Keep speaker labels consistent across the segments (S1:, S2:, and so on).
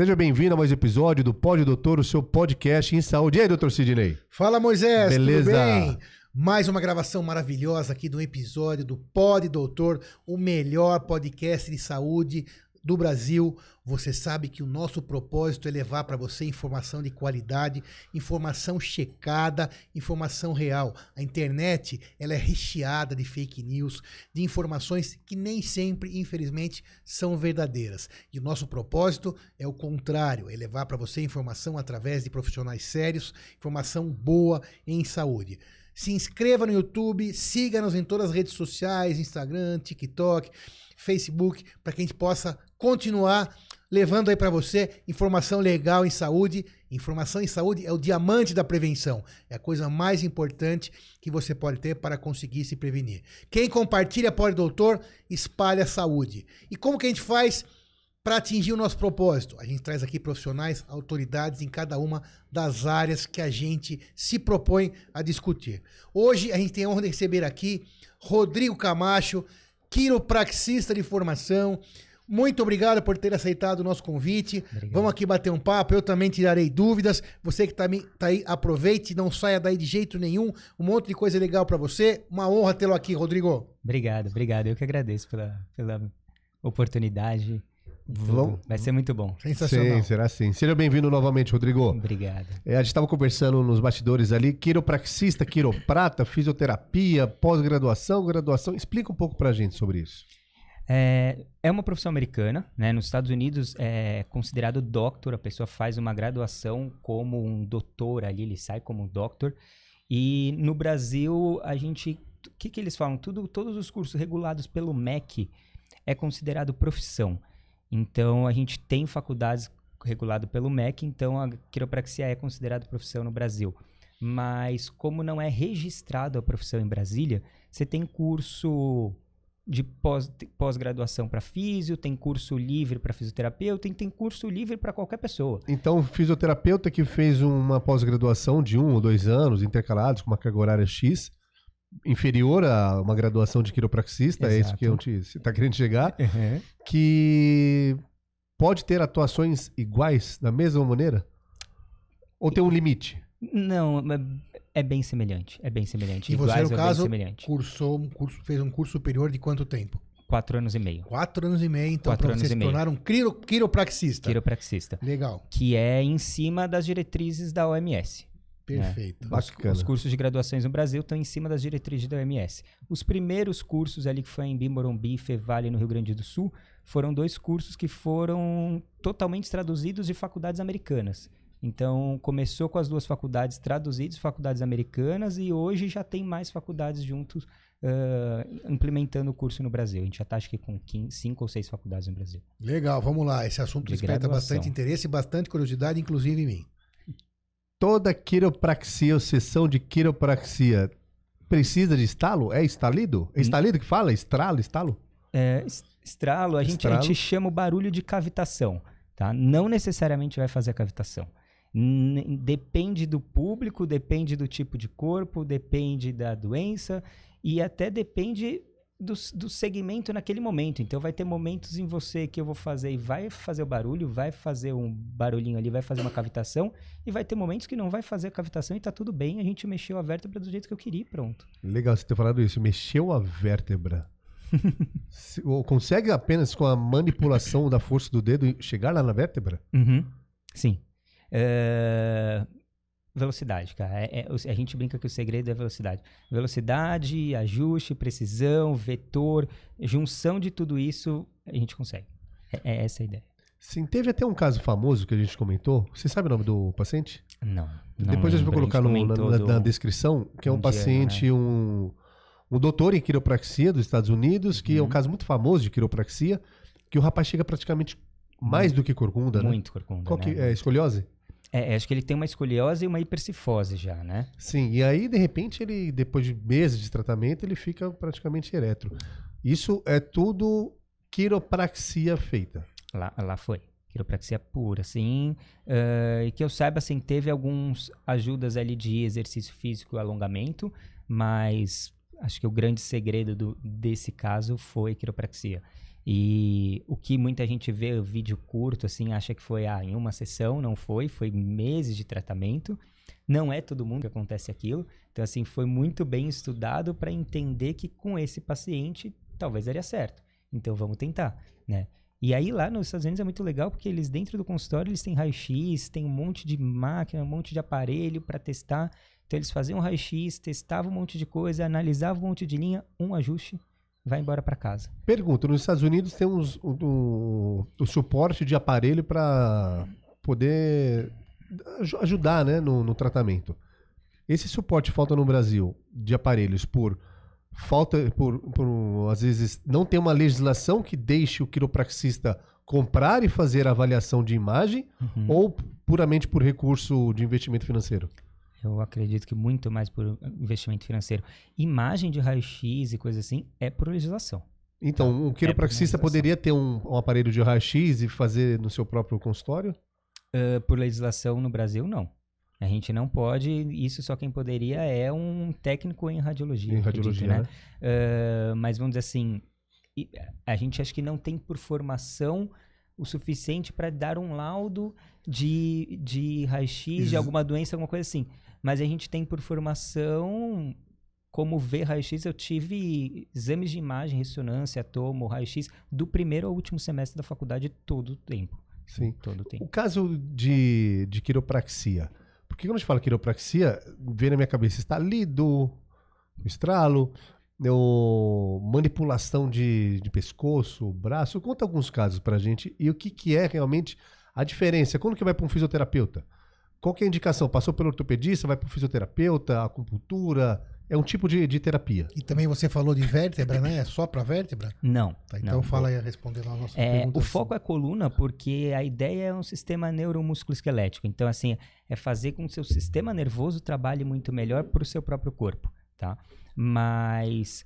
S1: Seja bem-vindo a mais um episódio do Pode Doutor, o seu podcast em saúde. E aí, doutor Sidney?
S2: Fala, Moisés,
S1: Beleza.
S2: tudo bem? Mais uma gravação maravilhosa aqui do episódio do Pod Doutor, o melhor podcast de saúde do Brasil. Você sabe que o nosso propósito é levar para você informação de qualidade, informação checada, informação real. A internet, ela é recheada de fake news, de informações que nem sempre, infelizmente, são verdadeiras. E o nosso propósito é o contrário, é levar para você informação através de profissionais sérios, informação boa em saúde. Se inscreva no YouTube, siga-nos em todas as redes sociais, Instagram, TikTok, Facebook, para que a gente possa continuar levando aí para você informação legal em saúde. Informação em saúde é o diamante da prevenção. É a coisa mais importante que você pode ter para conseguir se prevenir. Quem compartilha Pode Doutor, espalha saúde. E como que a gente faz para atingir o nosso propósito? A gente traz aqui profissionais, autoridades em cada uma das áreas que a gente se propõe a discutir. Hoje a gente tem a honra de receber aqui Rodrigo Camacho, quiropraxista de formação. Muito obrigado por ter aceitado o nosso convite.
S3: Obrigado.
S2: Vamos aqui bater um papo. Eu também tirarei dúvidas. Você que também tá aí, aproveite, não saia daí de jeito nenhum. Um monte de coisa legal para você. Uma honra tê-lo aqui, Rodrigo.
S3: Obrigado, obrigado. Eu que agradeço pela, pela oportunidade.
S1: Vamos-
S3: Vai ser muito bom.
S2: Sensacional.
S1: Sim, será sim. Seja bem-vindo novamente, Rodrigo.
S3: Obrigado.
S1: É, a gente estava conversando nos bastidores ali, quiropraxista, quiroprata, fisioterapia, pós-graduação, graduação. Explica um pouco pra gente sobre isso.
S3: É, é uma profissão americana, né? Nos Estados Unidos é considerado doctor, a pessoa faz uma graduação como um doutor ali, ele sai como doctor. E no Brasil, a gente. O que, que eles falam? Tudo, todos os cursos regulados pelo MEC é considerado profissão. Então, a gente tem faculdades reguladas pelo MEC, então a quiropraxia é considerada profissão no Brasil. Mas, como não é registrado a profissão em Brasília, você tem curso de pós- pós-graduação para físio, tem curso livre para fisioterapeuta, tem, tem curso livre para qualquer pessoa.
S1: Então, o fisioterapeuta que fez uma pós-graduação de um ou dois anos, intercalados, com uma carga horária X, inferior a uma graduação de quiropraxista, é isso
S3: Exato.
S1: que a gente está querendo chegar, que pode ter atuações iguais, da mesma maneira? Ou tem um limite?
S3: Não, é- bem semelhante. É bem semelhante.
S2: E você, no caso, cursou um curso, fez um curso superior de quanto tempo?
S3: Quatro anos e meio.
S2: Quatro anos e meio, então, para você se
S3: meio.
S2: tornar um quiro, quiropraxista.
S3: Quiropraxista.
S2: Legal,
S3: Que é em cima das diretrizes da OMS.
S2: perfeito.
S3: Os,
S1: Bacana.
S3: os cursos de graduações no Brasil estão em cima das diretrizes da OMS. Os primeiros cursos ali que foi em Bimorumbi, Fevale, no Rio Grande do Sul, foram dois cursos que foram totalmente traduzidos de faculdades americanas. Então, começou com as duas faculdades traduzidas, faculdades americanas, e hoje já tem mais faculdades juntos ah, implementando o curso no Brasil. A gente já está, acho que, com 15, cinco ou seis faculdades no Brasil.
S2: Legal, vamos lá. Esse assunto
S3: De
S2: desperta
S3: graduação.
S2: bastante interesse e bastante curiosidade, inclusive em mim.
S1: Toda quiropraxia ou sessão de quiropraxia precisa de estalo? É estalido? É estalido que fala? Estralo, estalo?
S3: É, es- estralo, a gente, a
S1: Estralo.
S3: gente chama o barulho de cavitação, tá? Não necessariamente vai fazer a cavitação. Depende do público, depende do tipo de corpo, depende da doença e até depende do, do segmento naquele momento. Então vai ter momentos em você que eu vou fazer e vai fazer o barulho, vai fazer um barulhinho ali, vai fazer uma cavitação e vai ter momentos que não vai fazer a cavitação e tá tudo bem, a gente mexeu a vértebra do jeito que eu queria e pronto.
S1: Legal você ter falado isso. Mexeu a vértebra. Se- ou consegue apenas com a manipulação da força do dedo chegar lá na vértebra?
S3: Uhum. Sim. É, Velocidade, cara. É- é- a gente brinca que o segredo é velocidade. Velocidade, ajuste, precisão, vetor, junção de tudo isso, a gente consegue. É, é essa a ideia.
S1: Sim, teve até um caso famoso que a gente comentou. Você sabe o nome do paciente?
S3: Não. não
S1: Depois a gente vai
S3: lembro,
S1: colocar no- na, na- na descrição, que é um,
S3: um dia,
S1: paciente, um, um doutor em quiropraxia dos Estados Unidos, que é um
S3: Uhum.
S1: caso muito famoso de quiropraxia, que o rapaz chega praticamente mais do que corcunda, né?
S3: Muito corcunda.
S1: Qual que
S3: né?
S1: é? Escoliose?
S3: É, acho que ele tem uma escoliose e uma hipercifose já, né?
S1: Sim, e aí, de repente, ele, depois de meses de tratamento, ele fica praticamente eretro. Isso é tudo quiropraxia feita.
S3: Lá, lá foi. Quiropraxia pura, sim. Eh, e que eu saiba, assim, teve alguns ajudas ali de exercício físico e alongamento, mas acho que o grande segredo do- desse caso foi quiropraxia. E o que muita gente vê vídeo curto, assim, acha que foi ah, em uma sessão, não foi, foi meses de tratamento. Não é todo mundo que acontece aquilo. Então, assim, foi muito bem estudado para entender que com esse paciente talvez daria certo. Então, vamos tentar, né? E aí lá nos Estados Unidos é muito legal porque eles dentro do consultório eles têm raio-x, tem um monte de máquina, um monte de aparelho para testar. Então eles faziam raio-x, testavam um monte de coisa, analisavam um monte de linha, um ajuste, vai embora para casa.
S1: Pergunta, nos Estados Unidos tem uns, o, o, o suporte de aparelho para poder ajudar né, no, no tratamento. Esse suporte falta no Brasil de aparelhos por falta por, por, às vezes não tem uma legislação que deixe o quiropraxista comprar e fazer avaliação de imagem uhum. ou puramente por recurso de investimento financeiro?
S3: Eu acredito que muito mais por investimento financeiro. Imagem de raio-x e coisa assim é por legislação.
S1: Então, um quiropraxista é poderia ter um, um, aparelho de raio-x e fazer no seu próprio consultório?
S3: Uh, por legislação no Brasil, não. A gente não pode, isso só quem poderia é um técnico em radiologia.
S1: Em radiologia, acredito,
S3: né? Uh, mas vamos dizer assim, a gente acha que não tem por formação o suficiente para dar um laudo de, de raio-x, de alguma doença, alguma coisa assim. Mas a gente tem por formação como ver raio-x, eu tive exames de imagem, ressonância, tomo, raio-x, do primeiro ao último semestre da faculdade todo o tempo.
S1: Sim. Todo o tempo. O caso de, de quiropraxia. Porque quando a gente fala quiropraxia, vem na minha cabeça está lido, estralo, o manipulação de, de pescoço, braço. Conta alguns casos pra gente e o que, que é realmente a diferença. Quando que vai para um fisioterapeuta? Qual que é a indicação? Passou pelo ortopedista, vai para o fisioterapeuta, acupuntura? É um tipo de, de terapia.
S2: E também você falou de vértebra, né? É só para vértebra?
S3: Não.
S2: Tá, então
S3: não.
S2: fala aí lá a nossa
S3: é,
S2: pergunta.
S3: O foco é a coluna porque a ideia é um sistema neuromusculoesquelético. Então, assim, é fazer com que o seu sistema nervoso trabalhe muito melhor para o seu próprio corpo, tá? Mas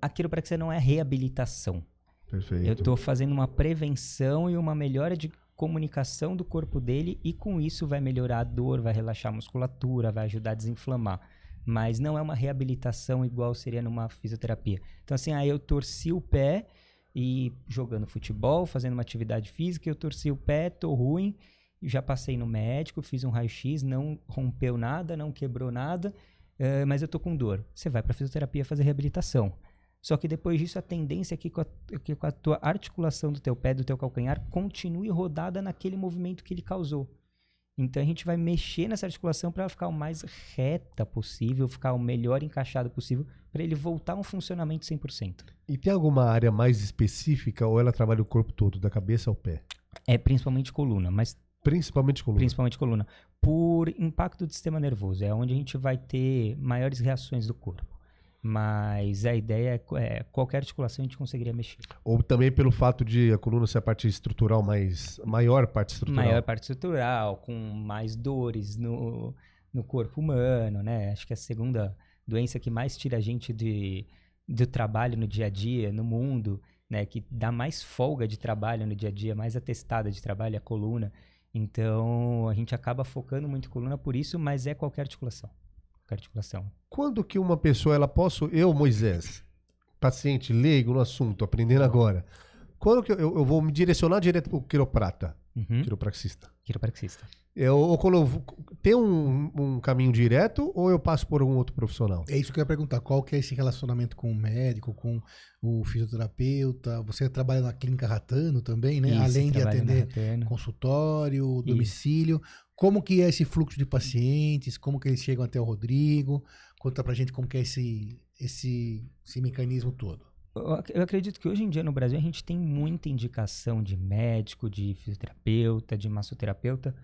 S3: a quiropraxia não é reabilitação.
S1: Perfeito.
S3: Eu estou fazendo uma prevenção e uma melhora de comunicação do corpo dele e com isso vai melhorar a dor, vai relaxar a musculatura, vai ajudar a desinflamar. Mas não é uma reabilitação igual seria numa fisioterapia. Então, assim, aí eu torci o pé e jogando futebol, fazendo uma atividade física, eu torci o pé, tô ruim, já passei no médico, fiz um raio-x, não rompeu nada, não quebrou nada, uh, mas eu tô com dor. Você vai para fisioterapia fazer reabilitação. Só que depois disso, a tendência é que com a, que com a tua articulação do teu pé, do teu calcanhar, continue rodada naquele movimento que ele causou. Então a gente vai mexer nessa articulação para ela ficar o mais reta possível, ficar o melhor encaixado possível, para ele voltar a um funcionamento 100%.
S1: E tem alguma área mais específica ou ela trabalha o corpo todo, da cabeça ao pé?
S3: É principalmente coluna, mas
S1: Principalmente coluna.
S3: Principalmente coluna. Por impacto do sistema nervoso. É onde a gente vai ter maiores reações do corpo. Mas a ideia é, é, qualquer articulação a gente conseguiria mexer.
S1: Ou também pelo fato de a coluna ser a parte estrutural mais. maior parte estrutural.
S3: Maior parte estrutural, com mais dores no, no corpo humano, né? Acho que é a segunda doença que mais tira a gente de, do trabalho no dia a dia, no mundo, né? Que dá mais folga de trabalho no dia a dia, mais atestada de trabalho a coluna. Então a gente acaba focando muito coluna por isso, mas é qualquer articulação articulação.
S1: Quando que uma pessoa, ela posso, eu, Moisés, paciente leigo no assunto, aprendendo agora, quando que eu, eu vou me direcionar direto para o quiroprata, uhum. quiropraxista?
S3: Quiropraxista.
S1: Eu, ou quando eu, tem um, um, caminho direto ou eu passo por algum outro profissional?
S2: É isso que eu ia perguntar. Qual que é esse relacionamento com o médico, com o fisioterapeuta? Você trabalha na clínica Ratano também, né?
S3: Isso,
S2: Além de atender consultório, domicílio. Isso. Como que é esse fluxo de pacientes? Como que eles chegam até o Rodrigo? Conta pra gente como que é esse, esse, esse mecanismo todo.
S3: Eu acredito que hoje em dia no Brasil a gente tem muita indicação de médico, de fisioterapeuta, de massoterapeuta,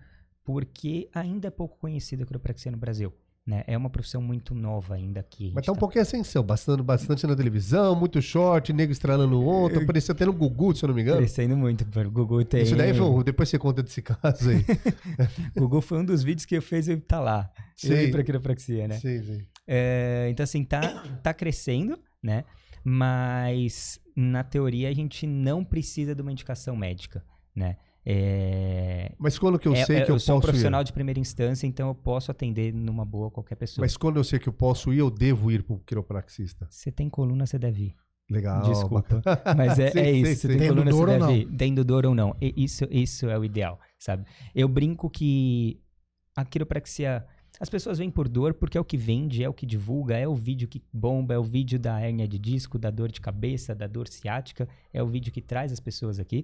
S3: porque ainda é pouco conhecida a quiropraxia no Brasil. Né? É uma profissão muito nova ainda aqui.
S1: Mas tá um tá... pouquinho ascensão, bastante, bastante na televisão, muito short, nego estralando o outro, apareceu até no Gugu, se eu não me engano.
S3: Aparecendo muito, o Gugu tem...
S1: Isso daí foi, depois você conta desse caso aí.
S3: Gugu foi um dos vídeos que eu fiz eu tá lá, sim. eu ir pra quiropraxia, né?
S1: Sim, sim.
S3: É, então assim, tá, tá crescendo, né? Mas na teoria a gente não precisa de uma indicação médica, né? É...
S1: Mas quando que eu é, sei é, que eu, eu
S3: sou
S1: posso
S3: um profissional ir? de primeira instância, então eu posso atender numa boa qualquer pessoa.
S1: Mas quando eu sei que eu posso ir, eu devo ir para o quiropraxista?
S3: Você tem coluna, você deve ir.
S1: Legal.
S3: Desculpa. Mas é,
S1: Sim,
S3: é
S1: sim,
S3: isso.
S1: sim.
S3: Tem coluna,
S2: dor
S3: você
S2: ou não.
S3: deve- Tendo dor ou não. E Isso, isso é o ideal, sabe? Eu brinco que a quiropraxia... As pessoas vêm por dor porque é o que vende, é o que divulga, é o vídeo que bomba, é o vídeo da hérnia de disco, da dor de cabeça, da dor ciática, é o vídeo que traz as pessoas aqui,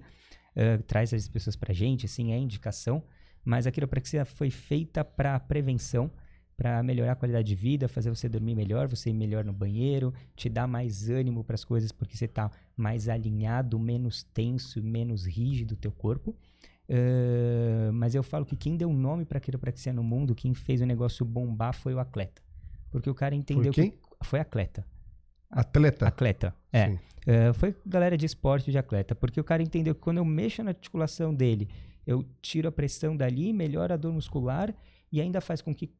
S3: eh, traz as pessoas pra gente, assim, é indicação. Mas a quiropraxia foi feita para prevenção, para melhorar a qualidade de vida, fazer você dormir melhor, você ir melhor no banheiro, te dar mais ânimo para as coisas porque você tá mais alinhado, menos tenso, menos rígido o teu corpo. Eh, mas eu falo que quem deu nome para quiropraxia no mundo, quem fez o negócio bombar foi o atleta. Porque o cara entendeu
S1: quem?
S3: que foi atleta.
S1: Atleta.
S3: Atleta. É. É, foi galera de esporte de atleta, porque o cara entendeu que quando eu mexo na articulação dele, eu tiro a pressão dali, melhora a dor muscular e ainda faz com que,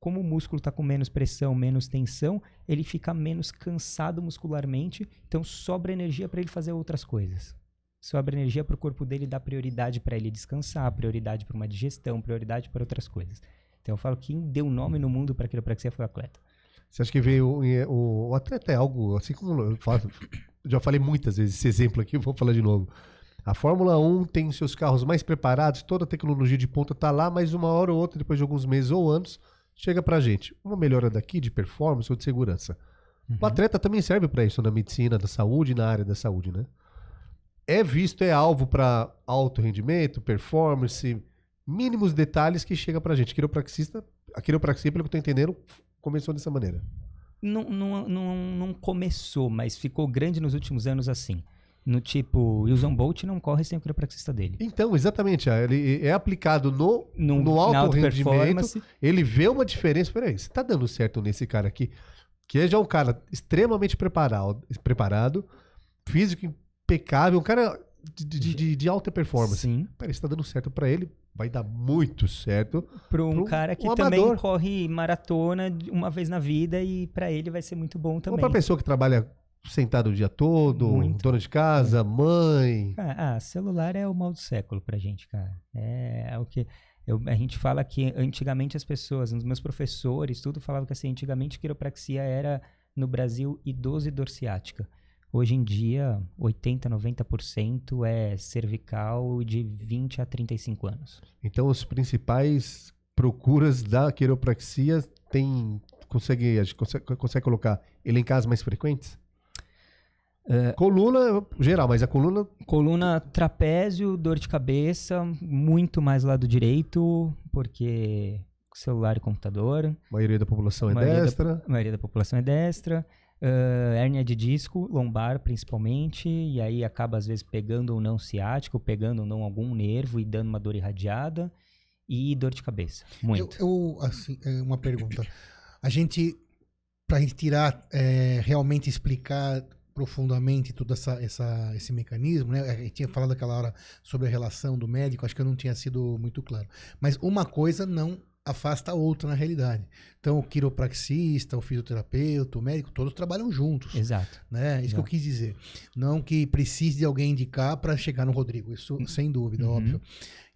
S3: como o músculo está com menos pressão, menos tensão, ele fica menos cansado muscularmente, então sobra energia para ele fazer outras coisas. Sobra energia para o corpo dele dar prioridade para ele descansar, prioridade para uma digestão, prioridade para outras coisas. Então eu falo que quem deu nome no mundo para quiropraxia foi o atleta.
S1: Você acha que veio o, o atleta é algo assim como eu falo, já falei muitas vezes esse exemplo aqui, vou falar de novo. A Fórmula 1 tem seus carros mais preparados, toda a tecnologia de ponta tá lá, mas uma hora ou outra, depois de alguns meses ou anos, chega pra gente uma melhora daqui de performance ou de segurança. O atleta também serve para isso na medicina, da saúde, na área da saúde, né? É visto, é alvo para alto rendimento, performance, mínimos detalhes que chega pra gente. Quiropraxista, a quiropraxia, pelo que eu tô entendendo, começou dessa maneira.
S3: não, não, não, não começou, mas ficou grande nos últimos anos assim. No tipo, o Usain Bolt não corre sem o quiropraxista dele.
S1: Então, exatamente, ah, ele é aplicado no,
S3: No,
S1: no alto
S3: alta
S1: rendimento, ele vê uma diferença, peraí, você tá dando certo nesse cara aqui, que é já um cara extremamente preparado, preparado físico impecável, um cara de, de- de- de alta performance.
S3: Sim.
S1: Peraí, se tá dando certo pra ele, vai dar muito certo.
S3: Para um
S1: Pro-
S3: cara que
S1: um
S3: também corre maratona uma vez na vida e pra ele vai ser muito bom
S1: Ou
S3: também.
S1: pra pessoa que trabalha sentado o dia todo,
S3: Muito.
S1: dona de casa, mãe.
S3: Ah, ah, celular é o mal do século pra gente, cara. É, é o que eu- a gente fala que antigamente as pessoas, os meus professores, tudo falavam que assim, antigamente quiropraxia era no Brasil idoso e dor ciática. Hoje em dia, 80, 90% é cervical de 20 a 35 anos.
S1: Então, os principais procuras da quiropraxia tem. Consegue, a gente consegue, consegue colocar elencar as mais frequentes?
S3: É.
S1: coluna, geral, mas a coluna.
S3: Coluna trapézio, dor de cabeça, muito mais lado direito, porque celular e computador.
S1: A maioria da população é
S3: maioria da-
S1: destra.
S3: a maioria da população é destra. Ah, hérnia de disco, lombar principalmente, e aí acaba às vezes pegando ou não ciático, pegando ou não algum nervo e dando uma dor irradiada. E dor de cabeça,
S2: Eu,
S3: muito.
S2: eu, assim, é, uma pergunta. A gente, pra gente tirar, é, realmente explicar profundamente todo essa, essa, esse mecanismo, né? A gente tinha falado aquela hora sobre a relação do médico, acho que eu não tinha sido muito claro. Mas uma coisa não afasta a outra na realidade. Então, o quiropraxista, o fisioterapeuta, o médico, todos trabalham juntos.
S3: Exato.
S2: né? Isso que eu
S3: Exato.
S2: quis dizer. Não que precise de alguém indicar para chegar no Rodrigo, isso sem dúvida,
S3: Uhum.
S2: óbvio.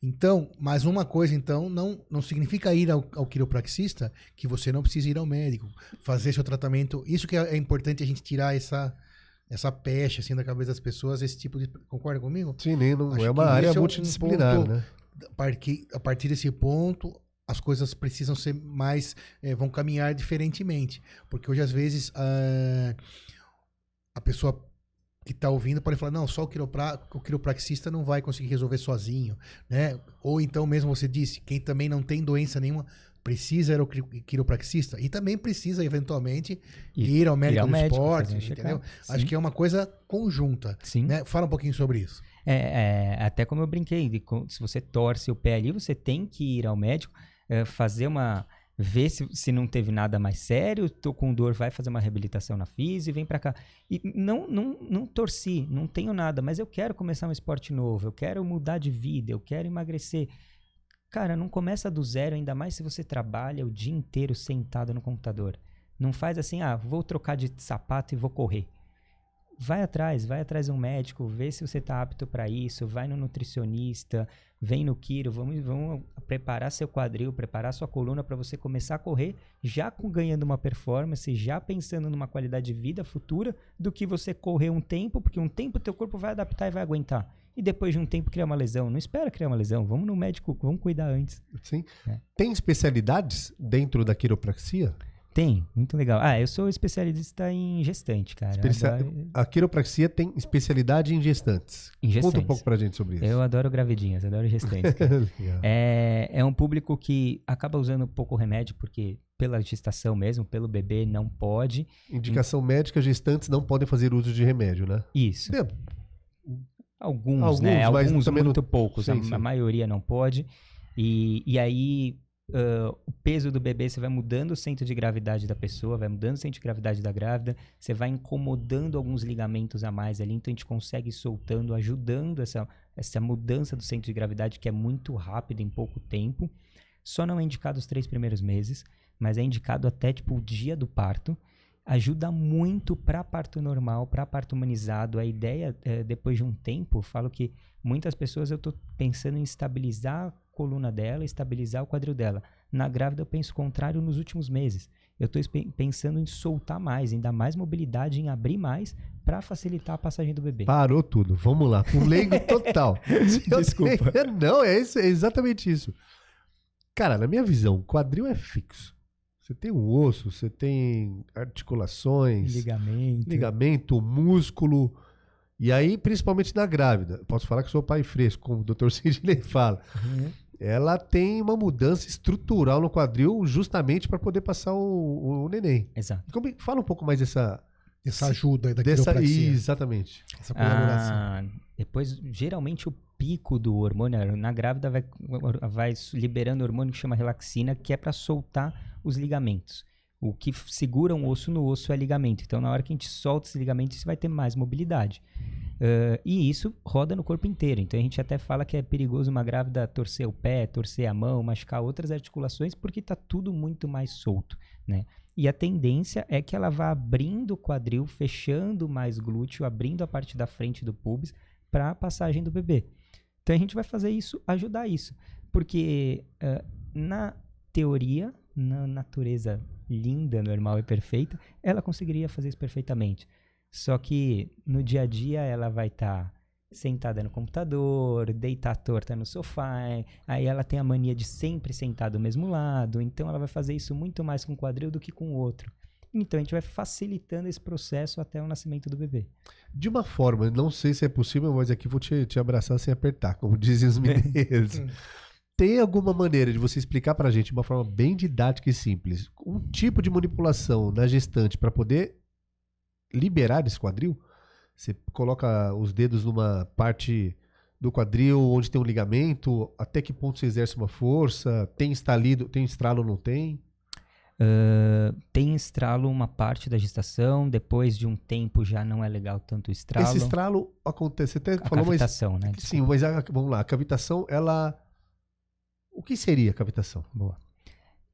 S2: Então, mas uma coisa, então, não, não significa ir ao, ao quiropraxista que você não precisa ir ao médico, fazer seu tratamento. Isso que é, é importante a gente tirar essa, essa peste assim da cabeça das pessoas, esse tipo de. Concorda comigo?
S1: Sim, não,
S2: Acho
S1: é uma área
S2: esse é um
S1: multidisciplinar,
S2: ponto-
S1: né?
S2: A partir, a partir desse ponto, as coisas precisam ser mais. eh, vão caminhar diferentemente. Porque hoje, às vezes, ah, a pessoa que está ouvindo pode falar: não, só o, quiropra, o quiropraxista não vai conseguir resolver sozinho. Né? Ou então, mesmo você disse, quem também não tem doença nenhuma. Precisa ir ao qui- quiropraxista e também precisa, eventualmente,
S3: Ir-
S2: ir ao médico
S3: ao
S2: do
S3: médico,
S2: esporte, entendeu?
S3: check-up.
S2: Acho
S3: Sim.
S2: que é uma coisa conjunta.
S3: Sim.
S2: Né? Fala um pouquinho sobre isso.
S3: É, é, até como eu brinquei, se você torce o pé ali, você tem que ir ao médico, é, fazer uma. ver se, se não teve nada mais sério, tô com dor, vai fazer uma reabilitação na física e vem pra cá. E não, não, não torci, não tenho nada, mas eu quero começar um esporte novo, eu quero mudar de vida, eu quero emagrecer. Cara, não começa do zero, ainda mais se você trabalha o dia inteiro sentado no computador. Não faz assim, ah, vou trocar de sapato e vou correr. Vai atrás, vai atrás de um médico, vê se você está apto para isso, vai no nutricionista, vem no Kiro, vamos, vamos preparar seu quadril, preparar sua coluna para você começar a correr já com, ganhando uma performance, já pensando numa qualidade de vida futura, do que você correr um tempo, porque um tempo teu corpo vai adaptar e vai aguentar. E depois de um tempo criar uma lesão. Não espera criar uma lesão, vamos no médico, vamos cuidar antes.
S1: Sim.
S3: É.
S1: Tem especialidades dentro da quiropraxia?
S3: Tem, muito legal. Ah, eu sou especialista em gestante, cara.
S1: Especia-
S3: Adoro-
S1: A quiropraxia tem especialidade em gestantes.
S3: Em
S1: Conta um
S3: gestantes.
S1: pouco pra gente sobre isso.
S3: Eu adoro gravidinhas, adoro gestantes. É, é um público que acaba usando pouco remédio, porque pela gestação mesmo, pelo bebê, não pode.
S1: Indicação médica, gestantes não podem fazer uso de remédio, né?
S3: Isso. Alguns,
S1: Alguns,
S3: né?
S1: mas
S3: Alguns
S1: também não-
S3: muito poucos. a,
S1: Sim, sim.
S3: a maioria não pode. E, e aí, ah, o peso do bebê, você vai mudando o centro de gravidade da pessoa, vai mudando o centro de gravidade da grávida, você vai incomodando alguns ligamentos a mais ali, então a gente consegue ir soltando, ajudando essa, essa mudança do centro de gravidade, que é muito rápido em pouco tempo. Só não é indicado os três primeiros meses, mas é indicado até tipo o dia do parto. Ajuda muito para parto normal, para parto humanizado. A ideia, eh, depois de um tempo, eu falo que muitas pessoas eu estou pensando em estabilizar coluna dela, estabilizar o quadril dela. Na grávida eu penso o contrário nos últimos meses. Eu estou pensando em soltar mais, em dar mais mobilidade, em abrir mais para facilitar a passagem do bebê.
S1: Parou tudo. Vamos lá. Um leigo total.
S3: Desculpa.
S1: tenho- Não, é, isso, é exatamente isso. Cara, na minha visão, quadril é fixo. Você tem o osso, você tem articulações,
S3: Ligamento.
S1: ligamento, músculo. E aí, principalmente na grávida, posso falar que sou pai fresco, como o Dr. Sidney fala.
S3: Uhum.
S1: Ela tem uma mudança estrutural no quadril justamente para poder passar o, o neném.
S3: Exato.
S1: Como- Fala um pouco mais dessa.
S2: Essa ajuda aí da
S1: dessa
S2: quiropraxia.
S1: exatamente.
S2: Essa colaboração.
S3: Ah, depois, geralmente, o pico do hormônio na grávida vai, vai liberando hormônio que chama relaxina, que é para soltar os ligamentos. O que segura um osso no osso é ligamento. Então, na hora que a gente solta esse ligamento, você vai ter mais mobilidade. Ah, e isso roda no corpo inteiro. Então, a gente até fala que é perigoso uma grávida torcer o pé, torcer a mão, machucar outras articulações, porque está tudo muito mais solto, né? E a tendência é que ela vá abrindo o quadril, fechando mais glúteo, abrindo a parte da frente do pubis para a passagem do bebê. Então a gente vai fazer isso, ajudar isso. Porque ah, na teoria, na natureza linda, normal e perfeita, ela conseguiria fazer isso perfeitamente. Só que no dia a dia ela vai estar sentada no computador, deitar torta no sofá, aí ela tem a mania de sempre sentar do mesmo lado, então ela vai fazer isso muito mais com o quadril do que com o outro. Então a gente vai facilitando esse processo até o nascimento do bebê.
S1: De uma forma, não sei se é possível, mas aqui vou te, te abraçar sem apertar, como dizem os mineiros. Tem alguma maneira de você explicar pra gente, de uma forma bem didática e simples, um tipo de manipulação na gestante para poder liberar esse quadril? Você coloca os dedos numa parte do quadril onde tem um ligamento, até que ponto você exerce uma força, tem estalido, tem estralo ou não tem?
S3: Ah, tem estralo uma parte da gestação, depois de um tempo já não é legal tanto o estralo.
S1: Esse estralo acontece, você até
S3: a
S1: falou, mas
S3: cavitação, né?
S1: Sim, mas a- vamos lá, a cavitação, ela. O que seria a cavitação?
S3: Boa.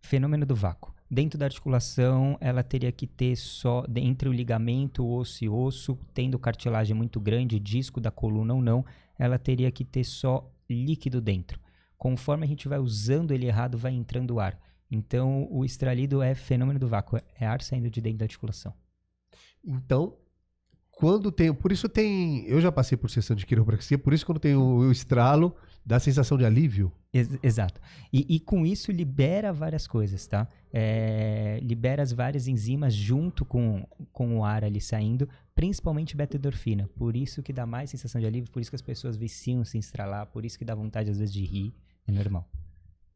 S3: Fenômeno do vácuo. Dentro da articulação, ela teria que ter só, entre o ligamento, osso e osso, tendo cartilagem muito grande, disco da coluna ou não, ela teria que ter só líquido dentro. Conforme a gente vai usando ele errado, vai entrando ar. Então, o estralido é fenômeno do vácuo, é ar saindo de dentro da articulação.
S1: Então, quando tem. Por isso tem. Eu já passei por sessão de quiropraxia, por isso quando tem o, o estralo, dá a sensação de alívio.
S3: Ex- exato. E, e com isso libera várias coisas, tá? É, libera as várias enzimas junto com, com o ar ali saindo, principalmente beta-endorfina. Por isso que dá mais sensação de alívio, por isso que as pessoas viciam se estralar, por isso que dá vontade às vezes de rir. É normal.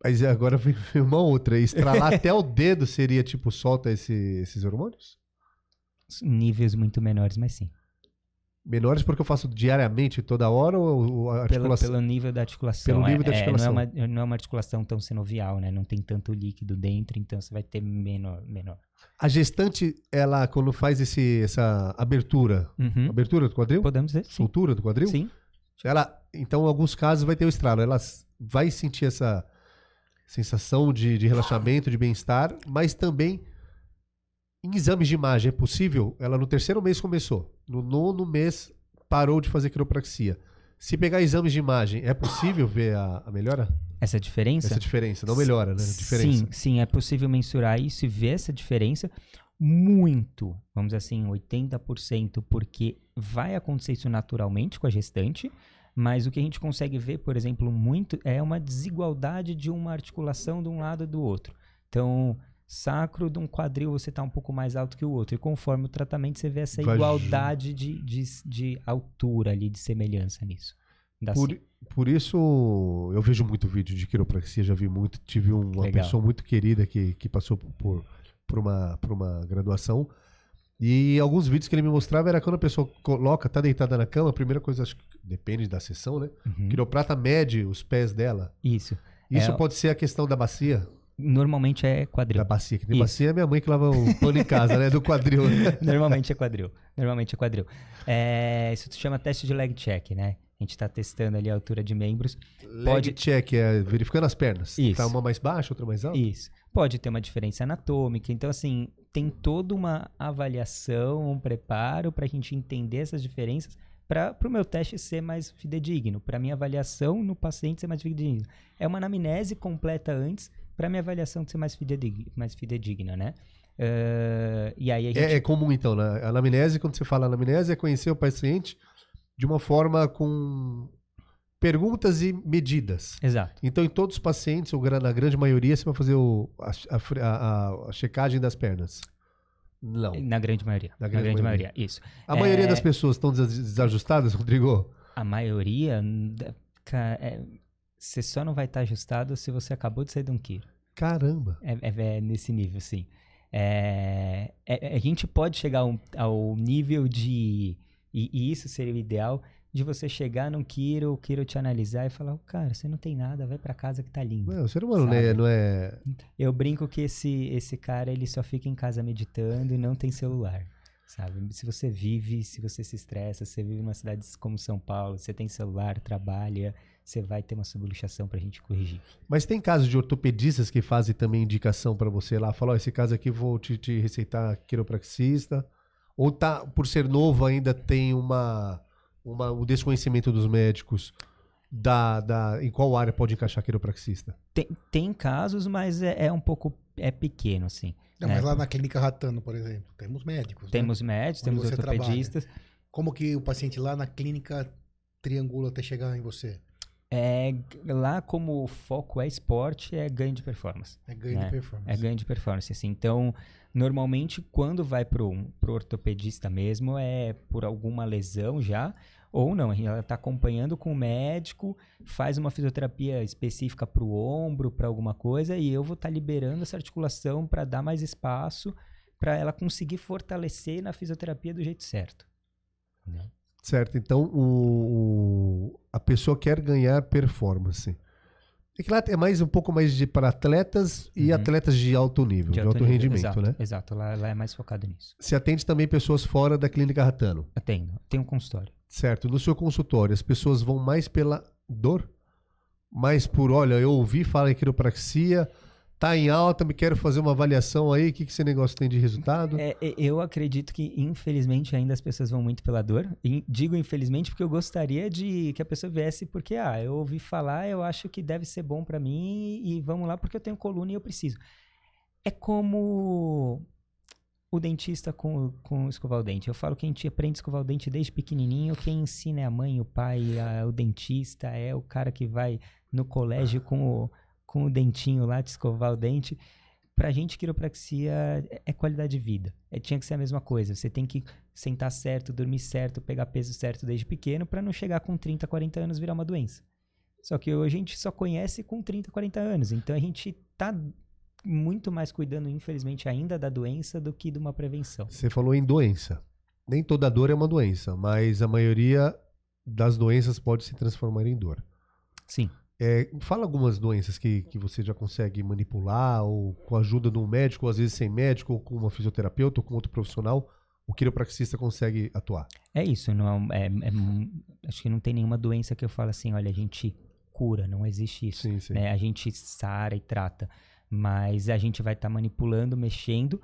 S1: Mas agora vem vem uma outra. Estralar até o dedo seria tipo, solta esse- esses hormônios?
S3: Níveis muito menores, mas sim.
S1: Menores porque eu faço diariamente, toda hora, ou a
S3: Pelo,
S1: articulação?
S3: pelo nível da articulação.
S1: Pelo
S3: é-
S1: nível da
S3: é,
S1: articulação.
S3: não, é uma, não é uma articulação tão sinovial, né? Não tem tanto líquido dentro, então você vai ter menor. menor.
S1: A gestante, ela, quando faz esse, essa abertura,
S3: Uhum.
S1: abertura do quadril?
S3: Podemos dizer? Sim.
S1: Soltura do quadril?
S3: Sim.
S1: Ela, então, em alguns casos, vai ter o estralo. Ela vai sentir essa sensação de, de relaxamento, de bem-estar, mas também, Em exames de imagem, é possível? Ela no terceiro mês começou. No nono mês parou de fazer quiropraxia. Se pegar exames de imagem, é possível ver a, a melhora?
S3: Essa diferença?
S1: Essa diferença, não melhora, né? Diferença.
S3: Sim, sim, é possível mensurar isso e ver essa diferença muito, vamos dizer assim, 80%, porque vai acontecer isso naturalmente com a gestante, mas o que a gente consegue ver, por exemplo, muito é uma desigualdade de uma articulação de um lado e do outro. Então, sacro de um quadril você está um pouco mais alto que o outro, e conforme o tratamento você vê essa
S1: Vai
S3: igualdade de, de, de altura ali, de semelhança nisso.
S1: Por, por isso, eu vejo muito vídeo de quiropraxia, já vi muito. Tive um- uma
S3: Legal.
S1: pessoa muito querida que, que passou por, por, uma, por uma graduação. E alguns vídeos que ele me mostrava era quando a pessoa coloca, tá deitada na cama, a primeira coisa, acho que depende da sessão, né?
S3: Uhum.
S1: O quiroprata mede os pés dela.
S3: Isso.
S1: Isso
S3: É,
S1: pode ser a questão da bacia.
S3: Normalmente é quadril.
S1: Da bacia. Que bacia é minha mãe que lava o pano em casa, né? Do quadril.
S3: Normalmente é quadril. Normalmente é quadril. É, isso se chama teste de leg check, né? A gente tá testando ali a altura de membros.
S1: Pode check, é verificando as pernas.
S3: Isso.
S1: Tá uma mais baixa, outra mais alta?
S3: Isso. Pode ter uma diferença anatômica. Então, assim, tem toda uma avaliação, um preparo para a gente entender essas diferenças para o meu teste ser mais fidedigno, para minha avaliação no paciente ser mais fidedigno. É uma anamnese completa antes para minha avaliação ser mais fidedigna, mais fidedigna né? Eh, e aí a gente...
S1: É, é comum, então, na a anamnese, quando você fala anamnese, é conhecer o paciente de uma forma com perguntas e medidas.
S3: Exato.
S1: Então, em todos os pacientes, ou na grande maioria, você vai fazer o- a, a a- checagem das pernas. Não.
S3: Na grande maioria.
S1: Na
S3: Na
S1: grande
S3: grande,
S1: maioria.
S3: maioria. isso.
S1: A
S3: É,
S1: maioria das pessoas estão des- desajustadas, Rodrigo?
S3: A maioria, ca- é, você só não vai estar ajustado se você acabou de sair de um quilo.
S1: Caramba.
S3: É, é- é nesse nível, sim. É, é- a gente pode chegar ao, ao nível de. E, e isso seria o ideal. De você chegar num Kiro, o Kiro te analisar e falar: "Ô, Cara, você não tem nada, vai pra casa que tá lindo.
S1: Não, o ser humano
S3: Sabe?
S1: não é.
S3: Eu brinco que esse, esse cara ele só fica em casa meditando e não tem celular. Sabe? Se você vive, se você se estressa, você vive numa cidade como São Paulo, você tem celular, trabalha, você vai ter uma subluxação pra gente corrigir.
S1: Mas tem casos de ortopedistas que fazem também indicação pra você lá, falam, ó, esse caso aqui vou te, te receitar quiropraxista. Ou tá, por ser novo ainda tem uma, uma o desconhecimento dos médicos da, da em qual área pode encaixar quiropraxista.
S3: Tem, tem casos, mas é, é um pouco é pequeno, assim.
S2: Não,
S3: né?
S2: mas lá na clínica Ratano, por exemplo, temos médicos. né?
S3: Temos médicos,
S2: Onde
S3: temos
S2: você trabalha.
S3: ortopedistas.
S2: Como que o paciente lá na clínica triangula até chegar em você?
S3: É, lá, como o foco é esporte, é ganho de performance.
S2: É ganho
S3: É,
S2: de performance.
S3: É ganho de performance, assim. Então, normalmente, quando vai pro, pro ortopedista mesmo, é por alguma lesão já, ou não, ela está acompanhando com o médico, faz uma fisioterapia específica pro ombro, para alguma coisa, e eu vou estar liberando essa articulação para dar mais espaço para ela conseguir fortalecer na fisioterapia do jeito certo. Né?
S1: Certo, então o, o- a pessoa quer ganhar performance. É que lá é mais um pouco mais de para atletas e
S3: Uhum.
S1: atletas de alto nível, de, alto,
S3: nível,
S1: rendimento,
S3: exato,
S1: né?
S3: Exato, lá, lá é mais focado nisso.
S1: Se atende também pessoas fora da clínica Ratano.
S3: Atendo, tem um consultório.
S1: Certo. No seu consultório, as pessoas vão mais pela dor? Mais por, olha, eu ouvi falar em quiropraxia, tá em alta, me quero fazer uma avaliação aí, o que, que esse negócio tem de resultado?
S3: É, é, eu acredito que, infelizmente, ainda as pessoas vão muito pela dor. E digo infelizmente porque eu gostaria de que a pessoa viesse porque, ah, eu ouvi falar, eu acho que deve ser bom pra mim e vamos lá porque eu tenho coluna e eu preciso. É como o dentista com, com escovar o dente. Eu falo que a gente aprende a escovar o dente desde pequenininho. Quem ensina é a mãe, o pai, a- o dentista, é o cara que vai no colégio com o, com o dentinho lá de escovar o dente. Pra gente, quiropraxia é- é qualidade de vida. É, tinha que ser a mesma coisa. Você tem que sentar certo, dormir certo, pegar peso certo desde pequeno pra não chegar com 30, 40 anos e virar uma doença. Só que hoje a gente só conhece com 30, 40 anos. Então a gente tá muito mais cuidando, infelizmente, ainda da doença do que de uma prevenção.
S1: Você falou em doença. Nem toda dor é uma doença, mas a maioria das doenças pode se transformar em dor.
S3: Sim.
S1: É, fala algumas doenças que, que você já consegue manipular, ou com a ajuda de um médico, ou às vezes sem médico, ou com uma fisioterapeuta, ou com outro profissional, o quiropraxista consegue atuar.
S3: É isso. Não é, é- é acho que não tem nenhuma doença que eu falo assim, olha, a gente cura. Não existe isso.
S1: Sim, sim.
S3: né? A gente sara e trata, mas a gente vai estar manipulando, mexendo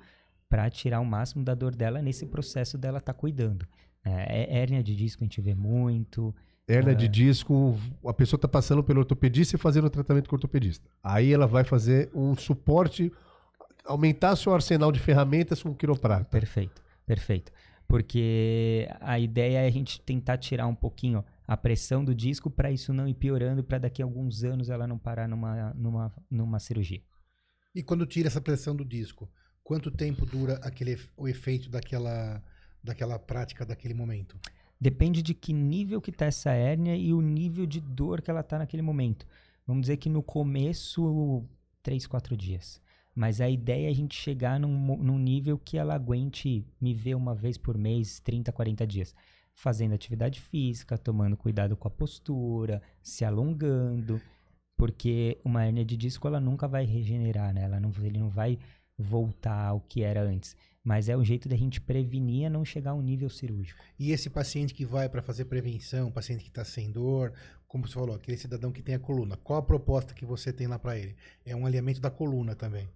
S3: para tirar o máximo da dor dela nesse processo dela estar tá cuidando. É, é, hérnia de disco a gente vê muito.
S1: Hérnia é... de disco, a pessoa está passando pelo ortopedista e fazendo tratamento com o ortopedista. Aí ela vai fazer um suporte, aumentar seu arsenal de ferramentas com o quiroprata.
S3: Perfeito, perfeito. Porque a ideia é a gente tentar tirar um pouquinho a pressão do disco para isso não ir piorando, para daqui a alguns anos ela não parar numa, numa, numa cirurgia.
S2: E quando tira essa pressão do disco, quanto tempo dura aquele, o efeito daquela, daquela prática, daquele momento?
S3: Depende de que nível que está essa hérnia e o nível de dor que ela está naquele momento. Vamos dizer que no começo, três, quatro dias. Mas a ideia é a gente chegar num, num nível que ela aguente me ver uma vez por mês, 30, 40 dias. Fazendo atividade física, tomando cuidado com a postura, se alongando. Porque uma hernia de disco ela nunca vai regenerar, né? Ela não, ele não vai voltar ao que era antes. Mas é o jeito da gente prevenir a não chegar a um nível cirúrgico.
S2: E esse paciente que vai para fazer prevenção, paciente que está sem dor, como você falou, aquele cidadão que tem a coluna, qual a proposta que você tem lá para ele? É um alinhamento da coluna também.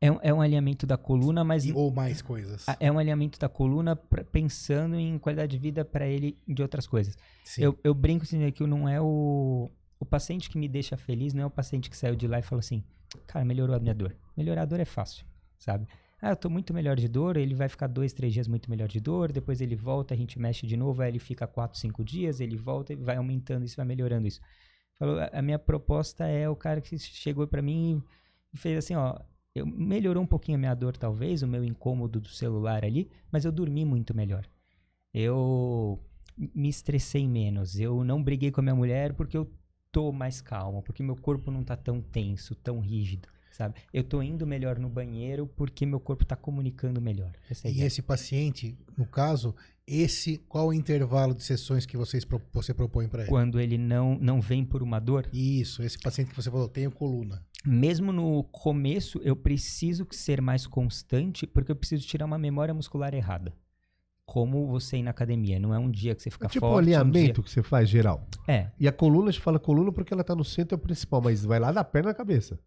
S3: É um, é um alinhamento da coluna, mas.
S2: E, ou mais coisas.
S3: É um alinhamento da coluna pra, pensando em qualidade de vida para ele de outras coisas. Eu, eu brinco assim, que não é o. O paciente que me deixa feliz não é o paciente que saiu de lá e falou assim: Cara, melhorou a minha dor. Melhorar a dor é fácil, sabe? Ah, eu tô muito melhor de dor, ele vai ficar dois, três dias muito melhor de dor, depois ele volta, a gente mexe de novo, aí ele fica quatro, cinco dias, ele volta e vai aumentando isso, vai melhorando isso. Falou, a minha proposta é o cara que chegou para mim e fez assim, ó, eu, melhorou um pouquinho a minha dor, talvez, o meu incômodo do celular ali, mas eu dormi muito melhor. Eu me estressei menos. Eu não briguei com a minha mulher porque eu tô mais calmo, porque meu corpo não tá tão tenso, tão rígido, sabe? Eu tô indo melhor no banheiro porque meu corpo tá comunicando melhor.
S2: É e esse paciente, no caso, esse qual o intervalo de sessões que vocês você propõe para ele?
S3: Quando ele não não vem por uma dor?
S2: Isso, esse paciente que você falou, tem coluna
S3: mesmo no começo, eu preciso ser mais constante porque eu preciso tirar uma memória muscular errada. Como você ir na academia. Não é um dia que você fica é
S1: tipo
S3: forte.
S1: Tipo um alinhamento um dia... que você faz geral.
S3: É.
S1: E a coluna, a gente fala coluna porque ela está no centro principal, mas vai lá da perna na cabeça.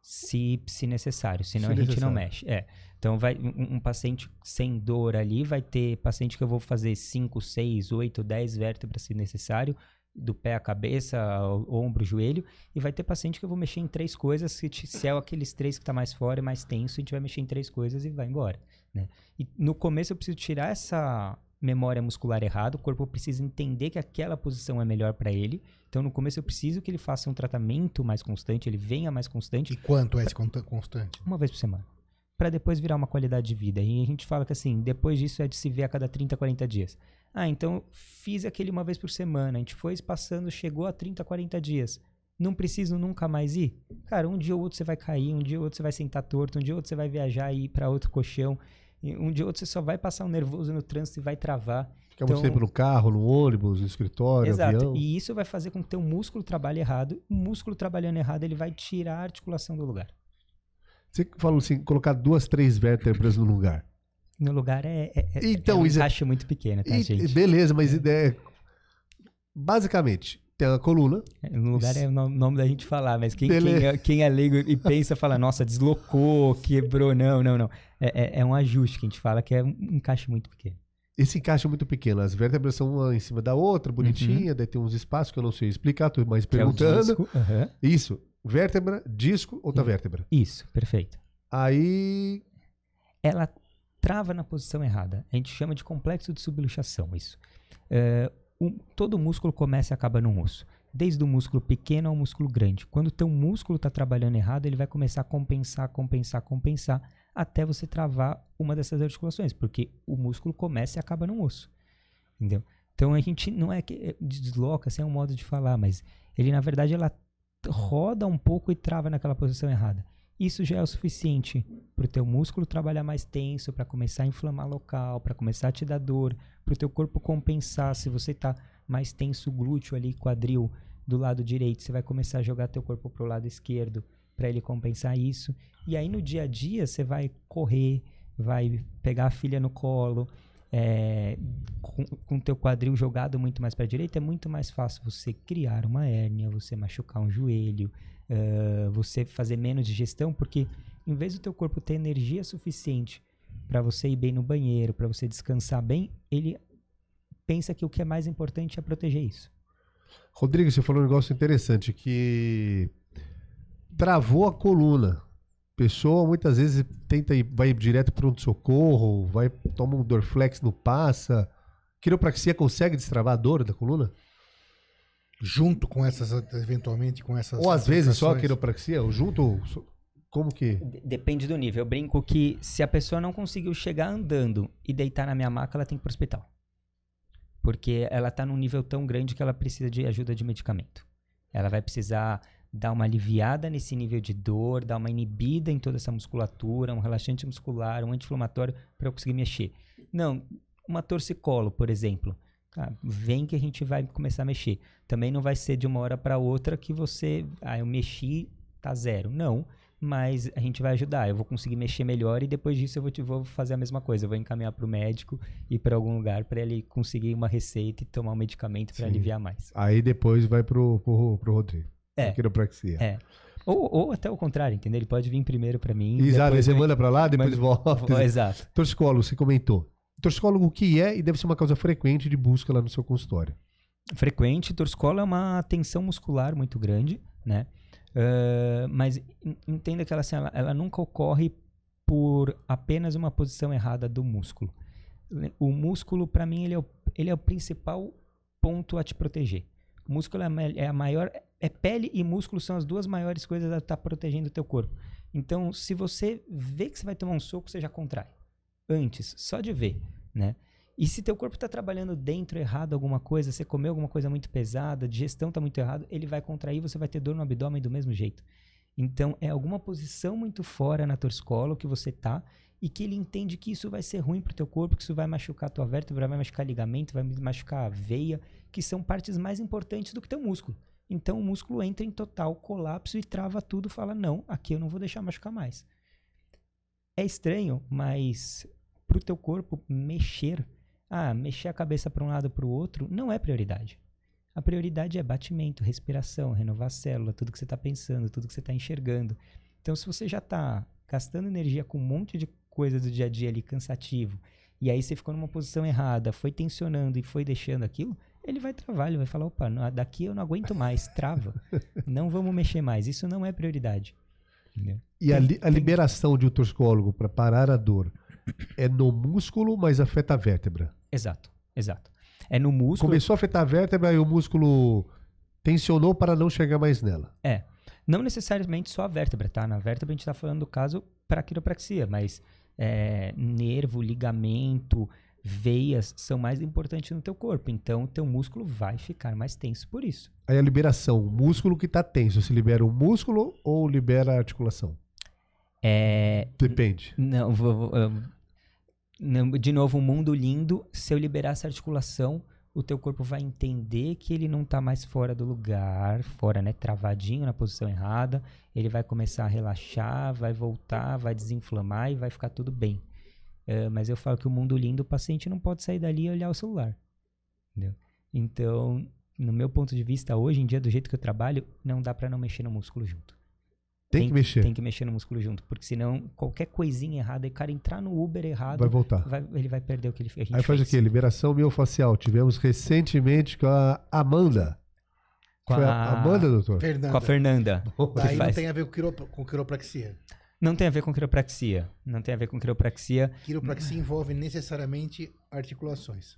S3: Se, se necessário, senão se a necessário. gente não mexe. É. Então, vai um, um, paciente sem dor ali vai ter paciente que eu vou fazer 5, 6, 8, 10 vértebras se necessário do pé à cabeça, ao ombro, joelho, e vai ter paciente que eu vou mexer em três coisas, se, se é aqueles três que está mais fora, é mais tenso, a gente vai mexer em três coisas e vai embora. Né? E no começo eu preciso tirar essa memória muscular errada, o corpo precisa entender que aquela posição é melhor para ele. Então no começo eu preciso que ele faça um tratamento mais constante, ele venha mais constante.
S2: E quanto é esse constante?
S3: Uma vez por semana. Para depois virar uma qualidade de vida. E a gente fala que assim, depois disso é de se ver a cada 30, 40 dias. Ah, então fiz aquele uma vez por semana. A gente foi passando, chegou a 30, 40 dias. Não preciso nunca mais ir? Cara, um dia ou outro você vai cair, um dia ou outro você vai sentar torto, um dia ou outro você vai viajar e ir para outro colchão. Um dia ou outro você só vai passar um nervoso no trânsito e vai travar.
S1: Fica então, sempre no carro, no ônibus, no escritório,
S3: exato.
S1: avião.
S3: E isso vai fazer com que teu músculo trabalhe errado. O músculo trabalhando errado, ele vai tirar a articulação do lugar.
S1: Você falou assim, colocar duas, três vértebras no lugar
S3: no lugar é, é, é
S1: então,
S3: é um
S1: é-
S3: encaixe muito pequeno, tá,
S1: e,
S3: gente?
S1: Beleza, mas é, basicamente, tem a coluna.
S3: É, no lugar é o nome da gente falar, mas quem, quem, é, quem é leigo e pensa, fala, nossa, deslocou, quebrou. Não, não, não. É, é, é, um ajuste que a gente fala que é um encaixe muito pequeno.
S1: Esse encaixe é muito pequeno. As vértebras são uma em cima da outra, bonitinha, uhum. daí tem uns espaços que eu não sei explicar, tô mais perguntando.
S3: disco, uhum.
S1: Isso. Vértebra, disco, outra vértebra.
S3: Isso, perfeito.
S1: Aí.
S3: Ela trava na posição errada. A gente chama de complexo de subluxação isso. É, um, todo músculo começa e acaba num osso. Desde o músculo pequeno ao músculo grande. Quando o teu músculo está trabalhando errado, ele vai começar a compensar, compensar, compensar, até você travar uma dessas articulações, porque o músculo começa e acaba num osso. Entendeu? Então a gente não é que é, desloca, assim é um modo de falar, mas ele na verdade ela roda um pouco e trava naquela posição errada. Isso já é o suficiente para o teu músculo trabalhar mais tenso, para começar a inflamar local, para começar a te dar dor, para o teu corpo compensar. Se você está mais tenso, glúteo ali, quadril do lado direito, você vai começar a jogar teu corpo para o lado esquerdo para ele compensar isso. E aí no dia a dia você vai correr, vai pegar a filha no colo, é, com o teu quadril jogado muito mais para a direita, é muito mais fácil você criar uma hérnia, você machucar um joelho, uh, você fazer menos digestão, porque em vez do teu corpo ter energia suficiente para você ir bem no banheiro, para você descansar bem, ele pensa que o que é mais importante é proteger isso.
S1: Rodrigo, você falou um negócio interessante que travou a coluna. Pessoa muitas vezes tenta ir, vai direto para um socorro, vai toma um Dorflex no passa. Quiropraxia consegue destravar a dor da coluna?
S2: Junto com essas, eventualmente, com essas.
S1: Ou às vezes só a quiropraxia? Ou junto? Como que?
S3: Depende do nível. Eu brinco que se a pessoa não conseguiu chegar andando e deitar na minha maca, ela tem que ir pro hospital. Porque ela tá num nível tão grande que ela precisa de ajuda de medicamento. Ela vai precisar dar uma aliviada nesse nível de dor, dar uma inibida em toda essa musculatura, um relaxante muscular, um anti-inflamatório para eu conseguir mexer. Não, uma torcicolo, por exemplo. Ah, vem que a gente vai começar a mexer. Também não vai ser de uma hora para outra que você, ah, eu mexi, tá zero. Não, mas a gente vai ajudar. Eu vou conseguir mexer melhor e depois disso eu vou, te, vou fazer a mesma coisa. Eu vou encaminhar para o médico e para algum lugar para ele conseguir uma receita e tomar um medicamento para aliviar mais.
S1: Aí depois vai pro, pro, pro Rodrigo.
S3: É.
S1: Quiropraxia.
S3: É. Ou, ou até o contrário, entendeu? Ele pode vir primeiro para mim.
S1: Exato, você manda pra lá, depois
S3: manda-
S1: volta.
S3: Exato.
S1: Torcicólogo, você comentou. Torcicólogo, o que é e deve ser uma causa frequente de busca lá no seu consultório?
S3: frequente. Torcicolo é uma tensão muscular muito grande, né? Ah, mas en- entenda que ela, assim, ela, ela nunca ocorre por apenas uma posição errada do músculo. O músculo, para mim, ele é, o, ele é o principal ponto a te proteger. O músculo é a, é maior. É pele e músculo são as duas maiores coisas a estar protegendo o teu corpo. Então, se você vê que você vai tomar um soco, você já contrai. Antes, só de ver, né? E se teu corpo está trabalhando dentro errado alguma coisa, você comeu alguma coisa muito pesada, a digestão está muito errado, ele vai contrair, você vai ter dor no abdômen do mesmo jeito. Então, é alguma posição muito fora na torcicolo que você tá e que ele entende que isso vai ser ruim pro teu corpo, que isso vai machucar a tua vértebra, vai machucar ligamento, vai machucar a veia, que são partes mais importantes do que teu músculo. Então, o músculo entra em total colapso e trava tudo, fala: "Não, aqui eu não vou deixar machucar mais". É estranho, mas pro teu corpo mexer ah, mexer a cabeça para um lado para o outro não é prioridade. A prioridade é batimento, respiração, renovar a célula, tudo que você está pensando, tudo que você está enxergando. Então, se você já está gastando energia com um monte de coisa do dia a dia ali cansativo, e aí você ficou numa posição errada, foi tensionando e foi deixando aquilo, ele vai travar, ele vai falar, opa, não- daqui eu não aguento mais, trava. não vamos mexer mais, isso não é prioridade. Entendeu?
S1: E a,
S3: Tem-
S1: li- a
S3: tem-
S1: liberação de um torcicólogo para parar a dor é no músculo, mas afeta a vértebra.
S3: Exato, exato. É no músculo.
S1: Começou a afetar a vértebra e o músculo tensionou para não chegar mais nela.
S3: É. Não necessariamente só a vértebra, tá? Na vértebra a gente tá falando do caso para quiropraxia, mas é, nervo, ligamento, veias são mais importantes no teu corpo. Então, o teu músculo vai ficar mais tenso por isso.
S1: Aí a liberação, o músculo que está tenso, se libera o músculo ou libera a articulação?
S3: É,
S1: Depende.
S3: não, vou, vou, de novo, um mundo lindo. Se eu liberar essa articulação, o teu corpo vai entender que ele não tá mais fora do lugar, fora, né? Travadinho na posição errada. Ele vai começar a relaxar, vai voltar, vai desinflamar e vai ficar tudo bem. É, mas eu falo que o mundo lindo, o paciente não pode sair dali e olhar o celular. Entendeu? Então, no meu ponto de vista, hoje em dia, do jeito que eu trabalho, não dá pra não mexer no músculo junto.
S1: Tem, que mexer.
S3: Tem que mexer no músculo junto, porque senão qualquer coisinha errada, e o cara entrar no Uber errado,
S1: Vai voltar.
S3: vai- ele vai perder o que ele fez.
S1: Aí faz o quê? Liberação miofacial. Tivemos recentemente com a Amanda.
S3: Com
S1: Foi a
S3: a-
S1: Amanda, doutor?
S2: Fernanda.
S3: Com a Fernanda.
S2: Daí não
S3: faz.
S2: tem a ver com, quiropra- com quiropraxia.
S3: Não tem a ver com quiropraxia. Não tem a ver com quiropraxia.
S2: Quiropraxia envolve necessariamente articulações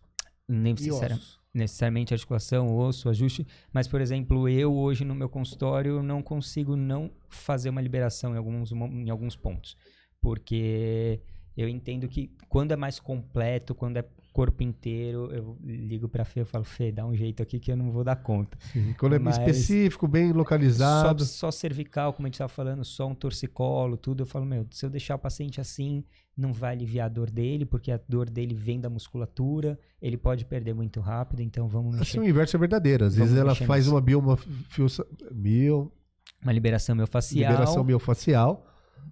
S3: Nem
S2: e
S3: necessari-
S2: ossos.
S3: Necessariamente articulação, osso, ajuste. Mas, por exemplo, eu hoje no meu consultório não consigo não fazer uma liberação em alguns, em alguns pontos. Porque eu entendo que quando é mais completo, quando é corpo inteiro, eu ligo pra Fê e falo, Fê, dá um jeito aqui que eu não vou dar conta.
S1: Sim, Quando é
S3: Mas-
S1: específico, bem
S3: Só,
S1: localizado.
S3: só cervical, como a gente estava falando, só um torcicolo, tudo. Eu falo, meu, se eu deixar o paciente assim, não vai aliviar a dor dele, porque a dor dele vem da musculatura, ele pode perder muito rápido, então vamos mexer.
S1: Assim, o inverso é verdadeiro. Às vezes ela faz
S3: nisso.
S1: uma bioma, fio- mio,
S3: Uma liberação miofascial.
S1: liberação miofacial,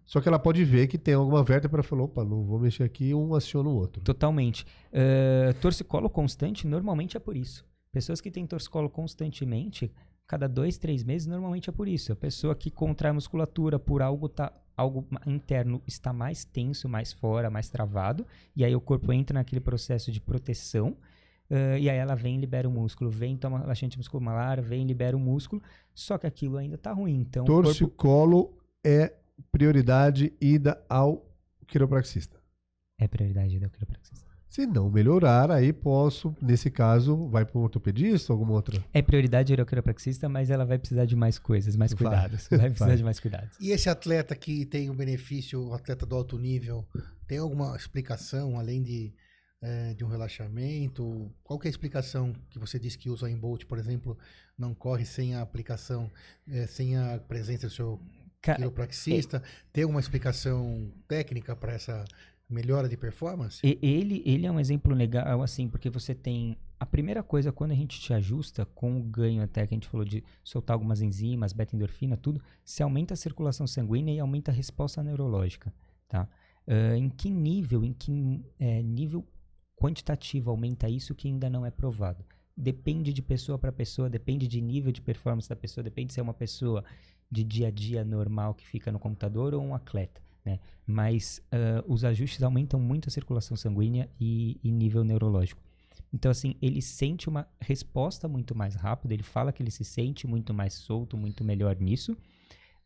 S1: só que ela pode ver que tem alguma vértebra e falou, opa, não vou mexer aqui, um aciona o outro.
S3: Totalmente. Eh, torcicolo constante, normalmente é por isso. Pessoas que têm torcicolo constantemente, cada dois, três meses, normalmente é por isso. A pessoa que contrai a musculatura por algo tá algo interno está mais tenso, mais fora, mais travado, e aí o corpo entra naquele processo de proteção, ah, e aí ela vem, libera o músculo, vem, toma laxante muscular, vem, libera o músculo, só que aquilo ainda tá ruim. Então, o corpo
S1: Torcicolo é prioridade ida ao quiropraxista.
S3: é prioridade da quiropraxista.
S1: Se não melhorar, aí posso, nesse caso, vai para um ortopedista, alguma outra.
S3: É prioridade do quiropraxista, mas ela vai precisar de mais coisas, mais
S1: Vai.
S3: cuidados. Vai precisar
S1: Vai.
S3: de mais cuidados.
S2: E esse atleta que tem o benefício, o atleta do alto nível, tem alguma explicação além de, eh, de um relaxamento? Qual que é a explicação que você disse que usa em Bolt, por exemplo, não corre sem a aplicação, eh, sem a presença do seu
S3: Ca-
S2: quiropraxista? Tem alguma explicação técnica para essa melhora de performance?
S3: Ele, ele é um exemplo legal, assim, porque você tem. A primeira coisa, quando a gente te ajusta, com o ganho até que a gente falou de soltar algumas enzimas, beta-endorfina, tudo, se aumenta a circulação sanguínea e aumenta a resposta neurológica, tá? Ah, em que nível, em que eh, nível quantitativo aumenta isso que ainda não é provado? Depende de pessoa para pessoa, depende de nível de performance da pessoa, depende se é uma pessoa de dia a dia normal que fica no computador ou um atleta, né? Mas ah, os ajustes aumentam muito a circulação sanguínea e, e nível neurológico. Então, assim, ele sente uma resposta muito mais rápida, ele fala que ele se sente muito mais solto, muito melhor nisso,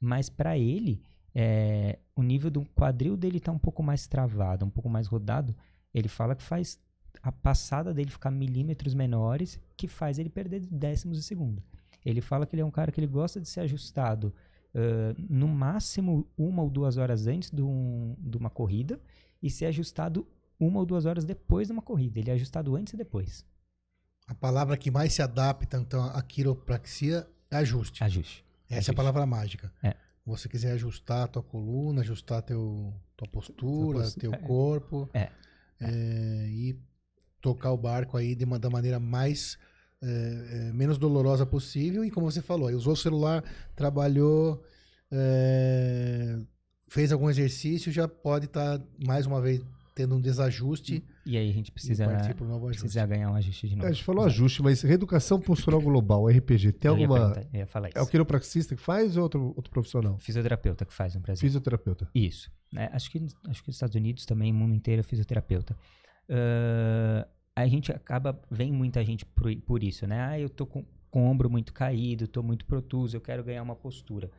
S3: mas para ele, é, o nível do quadril dele tá um pouco mais travado, um pouco mais rodado. Ele fala que faz a passada dele ficar milímetros menores, que faz ele perder décimos de segundo. Ele fala que ele é um cara que ele gosta de ser ajustado ah, no máximo uma ou duas horas antes de, um- de uma corrida e ser ajustado uma ou duas horas depois de uma corrida. Ele é ajustado antes e depois.
S2: A palavra que mais se adapta, então, à quiropraxia é ajuste.
S3: Ajuste.
S2: Essa é a
S3: Ajuste.
S2: palavra mágica.
S3: É.
S2: Você quiser ajustar a tua coluna, ajustar teu, tua postura,
S3: postu-
S2: teu
S3: é.
S2: corpo.
S3: É.
S2: é, e tocar o barco aí de uma, da maneira mais é, é, menos dolorosa possível. E como você falou, aí usou o celular, trabalhou, é, fez algum exercício, já pode estar mais uma vez tendo um desajuste
S3: E aí a gente precisa,
S2: um novo
S3: precisa ganhar um ajuste de novo.
S1: É, a gente falou ajuste, mas reeducação postural global, RPG, tem
S3: Eu ia
S1: alguma.
S3: ia falar isso.
S1: É o quiropraxista que faz ou outro, outro profissional?
S3: Fisioterapeuta que faz no Brasil.
S1: Fisioterapeuta.
S3: Isso. né? Acho, que, acho que nos Estados Unidos também, o mundo inteiro é fisioterapeuta. Ah, a gente acaba, vem muita gente por, por isso, né? Ah, eu tô com, com o ombro muito caído, tô muito protuso, eu quero ganhar uma postura.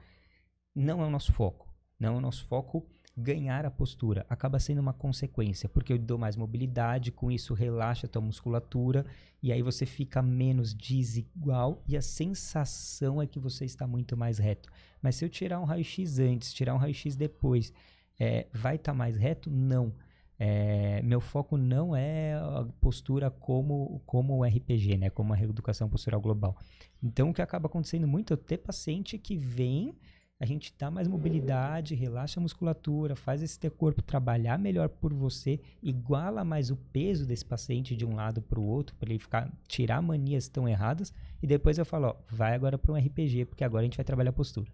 S3: Não é o nosso foco. Não é o nosso foco ganhar a postura. Acaba sendo uma consequência, porque eu dou mais mobilidade, com isso relaxa a tua musculatura, e aí você fica menos desigual, e a sensação é que você está muito mais reto. Mas se eu tirar um raio-x antes, tirar um raio-x depois, é, vai estar mais reto? Não. É, meu foco não é a postura como, como o RPG, né? Como a reeducação postural global. Então, o que acaba acontecendo muito é ter paciente que vem, a gente dá mais mobilidade, relaxa a musculatura, faz esse teu corpo trabalhar melhor por você, iguala mais o peso desse paciente de um lado para o outro, para ele ficar tirar manias tão erradas, e depois eu falo, ó, vai agora para um RPG, porque agora a gente vai trabalhar a postura.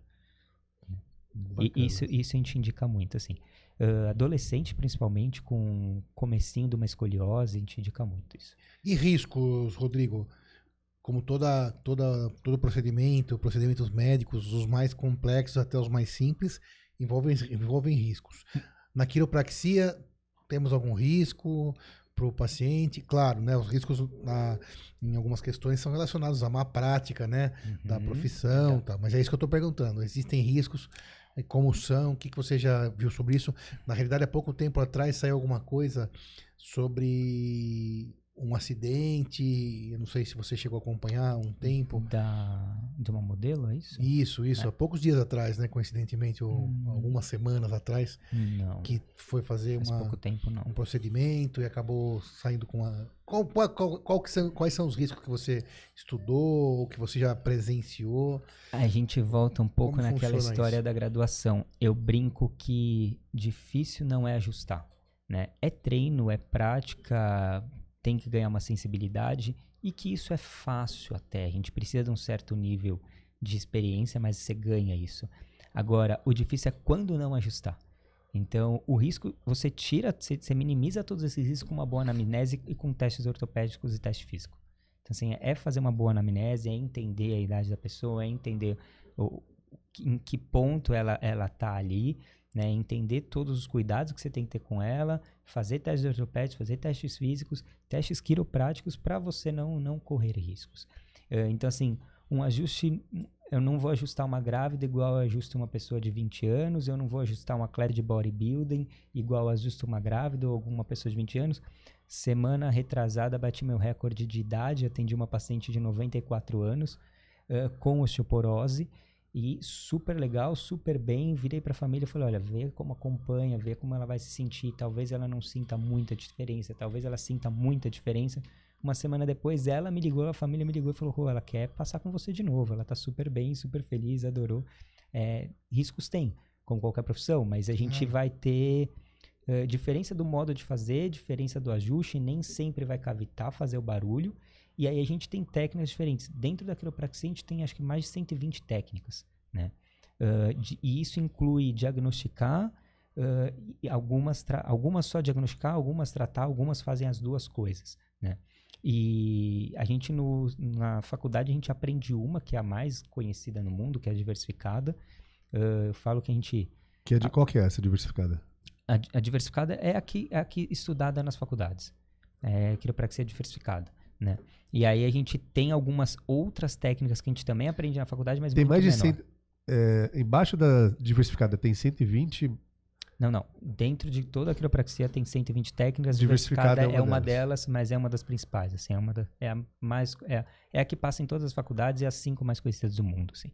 S3: E isso, isso a gente indica muito, assim. Ah, adolescente, principalmente, com comecinho de uma escoliose, a gente indica muito isso.
S2: E riscos, Rodrigo? Como toda, toda, todo procedimento, procedimentos médicos, os mais complexos até os mais simples, envolvem, envolvem riscos. Na quiropraxia, temos algum risco para o paciente? Claro, né, os riscos na- em algumas questões são relacionados à má prática né, da
S3: Uhum.
S2: profissão, tá, mas é isso que eu estou perguntando. Existem riscos? Eh, Como são? O que, que você já viu sobre isso? Na realidade, há pouco tempo atrás saiu alguma coisa sobre um acidente. Eu não sei se você chegou a acompanhar um tempo.
S3: Da, de uma modelo, é isso?
S2: Isso, isso. Há poucos dias atrás, né? Coincidentemente, ou
S3: Hum.
S2: algumas semanas atrás,
S3: Não,
S2: que foi fazer
S3: faz
S2: uma,
S3: pouco tempo não.
S2: um procedimento e acabou saindo com a. Qual, qual, qual- são, quais são os riscos que você estudou ou que você já presenciou?
S3: A gente volta um pouco
S2: Como
S3: naquela história
S2: isso?
S3: da graduação. Eu brinco que difícil não é ajustar, né? É treino, é prática, tem que ganhar uma sensibilidade e que isso é fácil até. A gente precisa de um certo nível de experiência, mas você ganha isso. Agora, o difícil é quando não ajustar. Então, o risco, você tira, você, minimiza todos esses riscos com uma boa anamnese e com testes ortopédicos e teste físico. Então, assim, é fazer uma boa anamnese, é entender a idade da pessoa, é entender o, em que ponto ela, ela tá ali, né? Entender todos os cuidados que você tem que ter com ela, fazer testes ortopédicos, fazer testes físicos, testes quiropráticos para você não, não correr riscos. Uh, então, assim, um ajuste, eu não vou ajustar uma grávida igual eu ajusto uma pessoa de 20 anos, eu não vou ajustar um atleta de bodybuilding igual eu ajusto uma grávida ou alguma pessoa de 20 anos. Semana retrasada, bati meu recorde de idade, atendi uma paciente de 94 anos uh, com osteoporose e super legal, super bem. Virei para a família e falei: olha, vê como acompanha, vê como ela vai se sentir. Talvez ela não sinta muita diferença, talvez ela sinta muita diferença. Uma semana depois, ela me ligou, a família me ligou e falou: oh, ela quer passar com você de novo. Ela tá super bem, super feliz, adorou. É, riscos tem, como qualquer profissão, mas a gente vai ter. Uh, diferença do modo de fazer, diferença do ajuste, nem sempre vai cavitar, fazer o barulho. E aí a gente tem técnicas diferentes. Dentro da quiropraxia, a gente tem acho que mais de 120 técnicas, né? Uh, de, e isso inclui diagnosticar, uh, algumas, algumas só diagnosticar, algumas tratar, algumas fazem as duas coisas, né? E a gente no, na faculdade a gente aprende uma que é a mais conhecida no mundo, que é a diversificada. Uh, eu falo que a gente
S1: que é de a, qual que é essa diversificada?
S3: A, a diversificada é a que, é a que estudada nas faculdades. É quiropraxia diversificada né? E aí a gente tem algumas outras técnicas que a gente também aprende na faculdade, mas
S1: tem
S3: muito
S1: mais
S3: de menor.
S1: 100, é, embaixo da diversificada tem 120
S3: não, não. Dentro de toda a quiropraxia tem 120 técnicas. Diversificada, diversificada é, uma, é uma delas. delas. mas é uma das principais. Assim, é uma da, é a mais é, é a que passa em todas as faculdades e é as cinco mais conhecidas do mundo. Assim.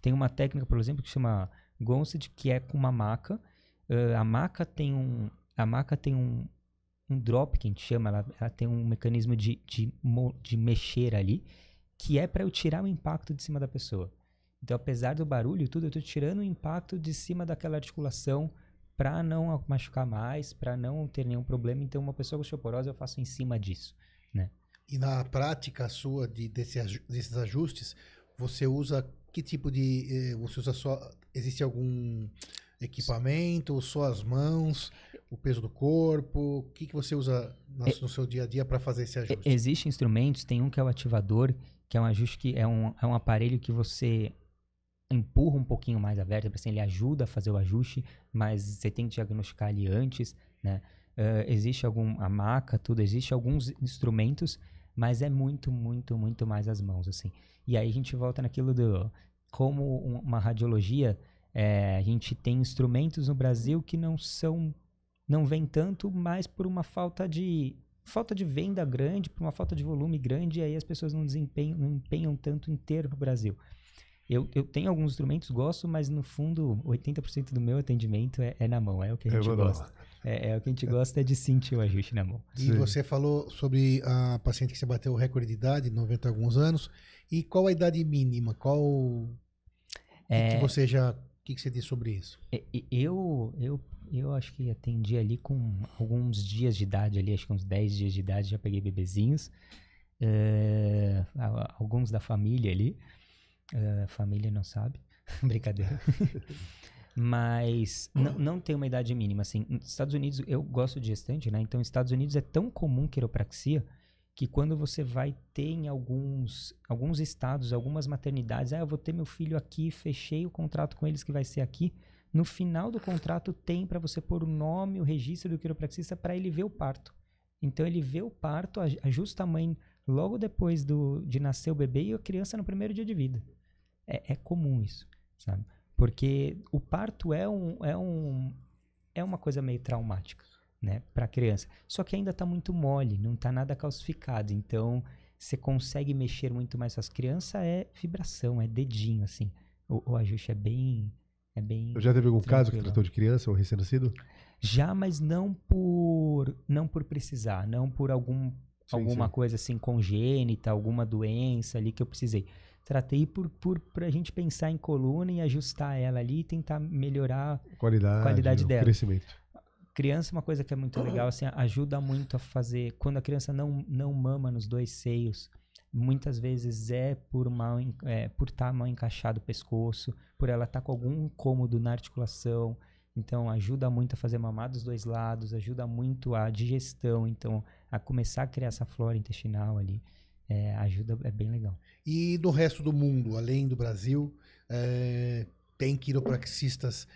S3: Tem uma técnica, por exemplo, que chama Gonsid, que é com uma maca. Uh, a maca tem um a maca tem um, um drop, que a gente chama, ela, ela tem um mecanismo de, de, de mexer ali, que é para eu tirar o impacto de cima da pessoa. Então, apesar do barulho e tudo, eu estou tirando o impacto de cima daquela articulação para não machucar mais, para não ter nenhum problema. Então, uma pessoa com osteoporose eu faço em cima disso, né?
S2: E na prática sua de, desse, desses ajustes, você usa que tipo de... Eh, você usa só... Existe algum equipamento, só as mãos? O peso do corpo? O que, que você usa no, é, no seu dia a dia para fazer esse ajuste?
S3: Existem instrumentos, tem um que é o ativador, que é um ajuste que é um, é um aparelho que você empurra um pouquinho mais a vértebra, assim, ele ajuda a fazer o ajuste, mas você tem que diagnosticar ali antes, né? Uh, existe algum a maca, tudo, existe alguns instrumentos, mas é muito, muito, muito mais as mãos, assim. E aí a gente volta naquilo do como uma radiologia, é, a gente tem instrumentos no Brasil que não são não vem tanto, mas por uma falta de falta de venda grande, por uma falta de volume grande, e aí as pessoas não desempenham, não empenham tanto em ter no Brasil. Eu, eu tenho alguns instrumentos, gosto, mas no fundo, 80% do meu atendimento é, é, na mão, é o que a gente gosta. É, é, o que a gente gosta é de sentir o ajuste na mão.
S2: E Sim. você falou sobre a paciente que você bateu o recorde de idade, 90 alguns anos. E qual a idade mínima? Qual. É, que, que você já. O que, que você diz sobre isso?
S3: Eu, eu eu acho que atendi ali com alguns dias de idade ali, acho que uns 10 dias de idade já peguei bebezinhos. É, alguns da família ali. É, família não sabe. Brincadeira. Mas não, não tem uma idade mínima, assim. Nos Estados Unidos, eu gosto de gestante, né? Então, nos Estados Unidos é tão comum quiropraxia que quando você vai ter em alguns, alguns estados, algumas maternidades, ah, eu vou ter meu filho aqui, fechei o contrato com eles que vai ser aqui, no final do contrato tem para você pôr o nome, o registro do quiropraxista para ele ver o parto. Então ele vê o parto, ajusta a mãe logo depois do, de nascer o bebê e a criança no primeiro dia de vida. É, é comum isso, sabe? Porque o parto é, um, é, um, é uma coisa meio traumática, né, para a criança. Só que ainda está muito mole, não está nada calcificado. Então você consegue mexer muito mais. As crianças é vibração, é dedinho, assim. O, o ajuste é bem é bem.
S1: Já teve algum tranquilo. caso que tratou de criança ou recém-nascido?
S3: Já, mas não por não por precisar, não por algum sim, alguma sim. coisa assim congênita, alguma doença ali que eu precisei. Tratei por, por pra gente pensar em coluna e ajustar ela ali e tentar melhorar
S1: a qualidade,
S3: a qualidade dela.
S1: crescimento.
S3: Criança, uma coisa que é muito legal, assim, ajuda muito a fazer. Quando a criança não, não mama nos dois seios, muitas vezes é por mal é, por estar tá mal encaixado o pescoço, por ela estar tá com algum incômodo na articulação. Então ajuda muito a fazer mamar dos dois lados, ajuda muito a digestão, então a começar a criar essa flora intestinal ali. É, ajuda, é bem legal.
S2: E do resto do mundo, além do Brasil, é, tem quiropraxistas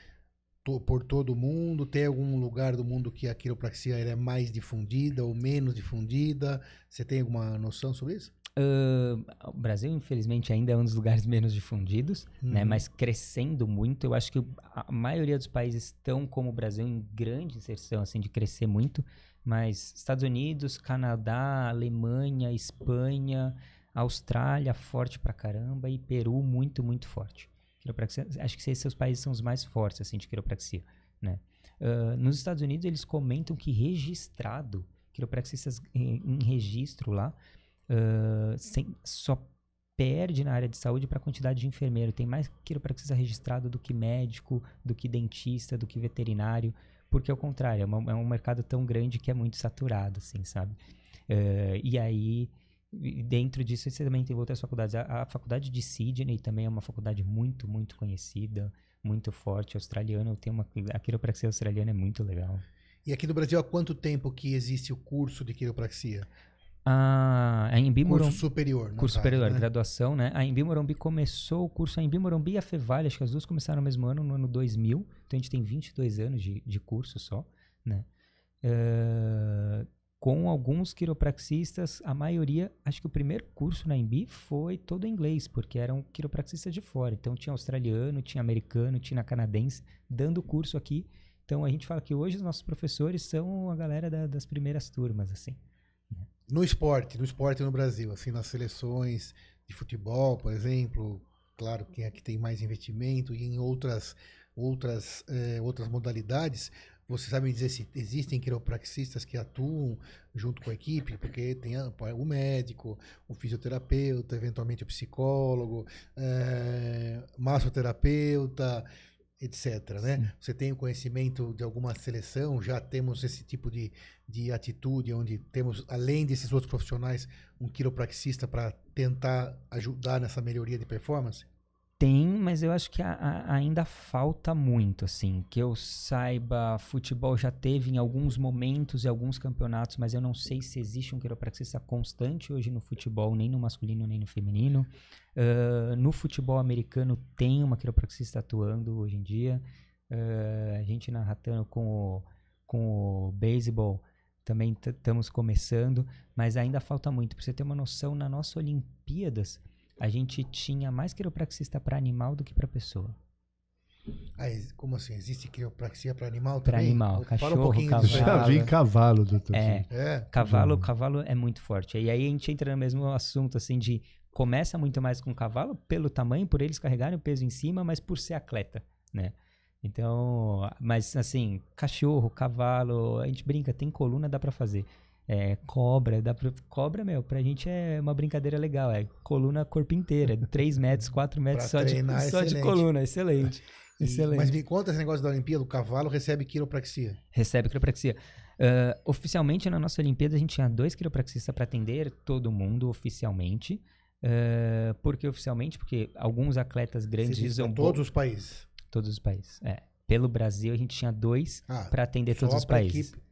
S2: to- por todo mundo? Tem algum lugar do mundo que a quiropraxia é mais difundida ou menos difundida? Você tem alguma noção sobre isso?
S3: O Brasil, infelizmente, ainda é um dos lugares menos difundidos, né?
S2: Uhum.
S3: Mas crescendo muito. Eu acho que a maioria dos países estão como o Brasil em grande inserção, assim, de crescer muito. Mas Estados Unidos, Canadá, Alemanha, Espanha, Austrália, forte pra caramba. E Peru, muito, muito forte. Quiropraxia, acho que esses seus países são os mais fortes, assim, de quiropraxia, né? Ah, nos Estados Unidos, eles comentam que registrado, quiropraxistas em, em registro lá, ah, sem- só perde na área de saúde para a quantidade de enfermeiro. Tem mais quiropraxista registrado do que médico, do que dentista, do que veterinário, porque ao contrário, é, uma- é um mercado tão grande que é muito saturado, assim, sabe? Eh, e aí, dentro disso, você também tem outras faculdades. A, a faculdade de Sydney também é uma faculdade muito, muito conhecida, muito forte, australiana. Tem uma, a quiropraxia australiana é muito legal.
S2: E aqui no Brasil, há quanto tempo que existe o curso de quiropraxia?
S3: A, a Embi
S2: Curso
S3: Morumbi-
S2: superior. no
S3: curso
S2: caso,
S3: superior,
S2: né?
S3: graduação, né? A Embi Morumbi começou o curso, a Embi Morumbi e a Fevale, acho que as duas começaram no mesmo ano, no ano 2000. Então a gente tem 22 anos de, de curso só, né? Eh, com alguns quiropraxistas, a maioria, acho que o primeiro curso na Embi foi todo em inglês, porque eram quiropraxistas de fora. Então tinha australiano, tinha americano, tinha canadense dando curso aqui. Então a gente fala que hoje os nossos professores são a galera da- das primeiras turmas, assim.
S2: No esporte, no esporte no Brasil, assim, nas seleções de futebol, por exemplo, claro que aqui tem mais investimento e em outras outras eh, outras modalidades, você sabe me dizer se existem quiropraxistas que atuam junto com a equipe, porque tem a- o médico, o fisioterapeuta, eventualmente o psicólogo, eh, massoterapeuta, etc. Né? Você tem o conhecimento de alguma seleção? Já temos esse tipo de, de atitude, onde temos, além desses outros profissionais, um quiropraxista para tentar ajudar nessa melhoria de performance?
S3: Tem, mas eu acho que a- a- ainda falta muito, assim. Que eu saiba, futebol já teve em alguns momentos e alguns campeonatos, mas eu não sei se existe um quiropraxista constante hoje no futebol, nem no masculino, nem no feminino. Ah, no futebol americano tem uma quiropraxista atuando hoje em dia. Ah, a gente na Ratano com o, com o beisebol também estamos começando, mas ainda falta muito. Para você ter uma noção, na nossa Olimpíadas, a gente tinha mais quiropraxista para animal do que para pessoa.
S2: Ah, como assim? Existe quiropraxia para animal
S3: Pra
S2: também?
S3: animal,
S2: Fala
S3: cachorro,
S2: um
S3: cavalo.
S1: Já vi cavalo, doutor.
S3: É.
S2: É,
S3: Cavalo,
S1: Uhum.
S3: cavalo é muito forte. E aí a gente entra no mesmo assunto, assim, de começa muito mais com cavalo pelo tamanho, por eles carregarem o peso em cima, mas por ser atleta, né? Então, mas assim, cachorro, cavalo, a gente brinca, tem coluna, dá pra fazer. É, cobra, dá pra, cobra, meu, pra gente é uma brincadeira legal, é coluna corpo inteira, 3 metros, 4 metros
S2: Pra
S3: só, de,
S2: treinar,
S3: só de coluna, excelente.
S2: E-
S3: Excelente.
S2: mas me conta esse negócio da Olimpíada, o cavalo recebe quiropraxia.
S3: recebe quiropraxia. Ah, oficialmente, na nossa Olimpíada, a gente tinha dois quiropraxistas para atender todo mundo, oficialmente. Ah, por que oficialmente? Porque alguns atletas grandes usam bo-
S2: todos os países.
S3: todos os países. É. Pelo Brasil, a gente tinha dois
S2: Ah,
S3: para atender todos os países.
S2: equipe-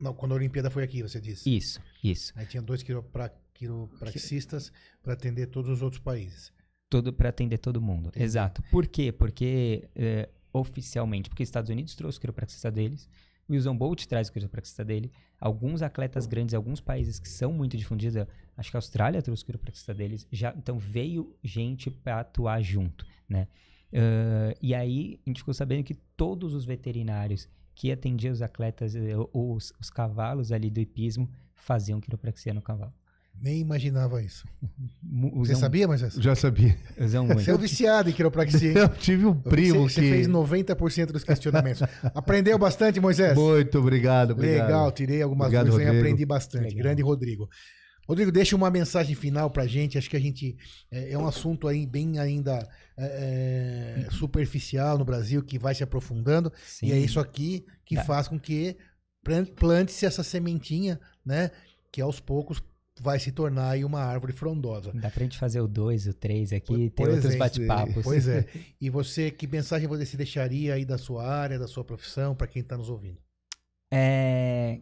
S2: Não, quando a Olimpíada foi aqui, você disse.
S3: Isso, isso.
S2: Aí tinha dois quiropra... quiropraxistas para atender todos os outros países.
S3: Todo para atender todo mundo.
S2: Entendi.
S3: Exato. Por quê? Porque é, oficialmente, porque os Estados Unidos trouxe o quiropraxista deles, o Usain Bolt traz o quiropraxista dele, alguns atletas grandes, alguns países que são muito difundidos, acho que a Austrália trouxe o quiropraxista deles, já, então veio gente para atuar junto, né? Ah, e aí a gente ficou sabendo que todos os veterinários que atendiam os atletas, eh, ou os, os cavalos ali do hipismo, faziam quiropraxia no cavalo.
S2: Nem imaginava isso.
S3: Mu-
S2: Você
S3: Usam,
S2: sabia, mas
S1: Já sabia.
S3: usam muito.
S2: Você é um viciado em quiropraxia.
S1: Eu tive um primo
S2: você,
S1: que.
S2: você fez 90% dos questionamentos. Aprendeu bastante, Moisés?
S1: Muito obrigado, obrigado.
S2: Legal, tirei algumas
S1: Obrigado,
S2: coisas e aprendi bastante.
S3: Legal.
S2: Grande Rodrigo. Rodrigo, deixa uma mensagem final pra gente. Acho que a gente é, é um assunto aí bem ainda é, é, superficial no Brasil que vai se aprofundando.
S3: Sim.
S2: E é isso aqui que
S3: Tá.
S2: faz com que plan- plante-se essa sementinha, né? Que aos poucos vai se tornar aí uma árvore frondosa.
S3: Dá pra gente fazer o 2, o 3 aqui,
S2: Por-
S3: ter
S2: por
S3: outros
S2: exemplo,
S3: bate-papos.
S2: Pois é. E você, que mensagem você se deixaria aí da sua área, da sua profissão, para quem está nos ouvindo?
S3: É,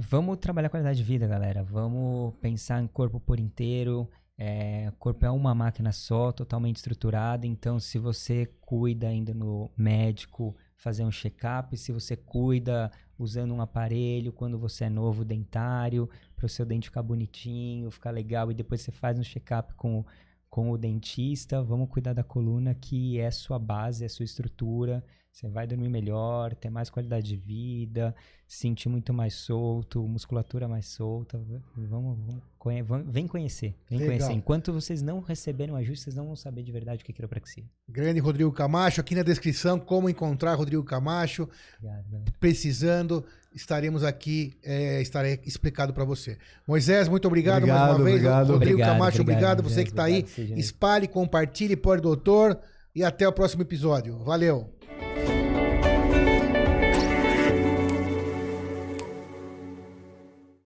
S3: Vamos trabalhar qualidade de vida, galera. Vamos pensar em corpo por inteiro. É, corpo é uma máquina só, totalmente estruturada. Então, se você cuida ainda no médico, fazer um check-up, se você cuida usando um aparelho, quando você é novo, dentário, para o seu dente ficar bonitinho, ficar legal, e depois você faz um check-up com, com o dentista. Vamos cuidar da coluna, que é sua base, é sua estrutura. Você vai dormir melhor, ter mais qualidade de vida, se sentir muito mais solto, musculatura mais solta. Vamos, vamos, conhe- vem conhecer, vem
S2: Legal.
S3: conhecer. Enquanto vocês não receberem o ajuste, vocês não vão saber de verdade o que é quiropraxia.
S2: Grande Rodrigo Camacho, aqui na descrição, como encontrar Rodrigo Camacho.
S3: Obrigado.
S2: Precisando, estaremos aqui, é, estarei explicado para você. Moisés, muito obrigado, mais
S1: Obrigado,
S2: uma vez.
S1: obrigado.
S2: Rodrigo
S3: Obrigado,
S2: Camacho, obrigado.
S3: obrigado,
S2: Você que está aí,
S3: obrigado,
S2: espalhe, compartilhe, pode doutor. E até o próximo episódio. Valeu.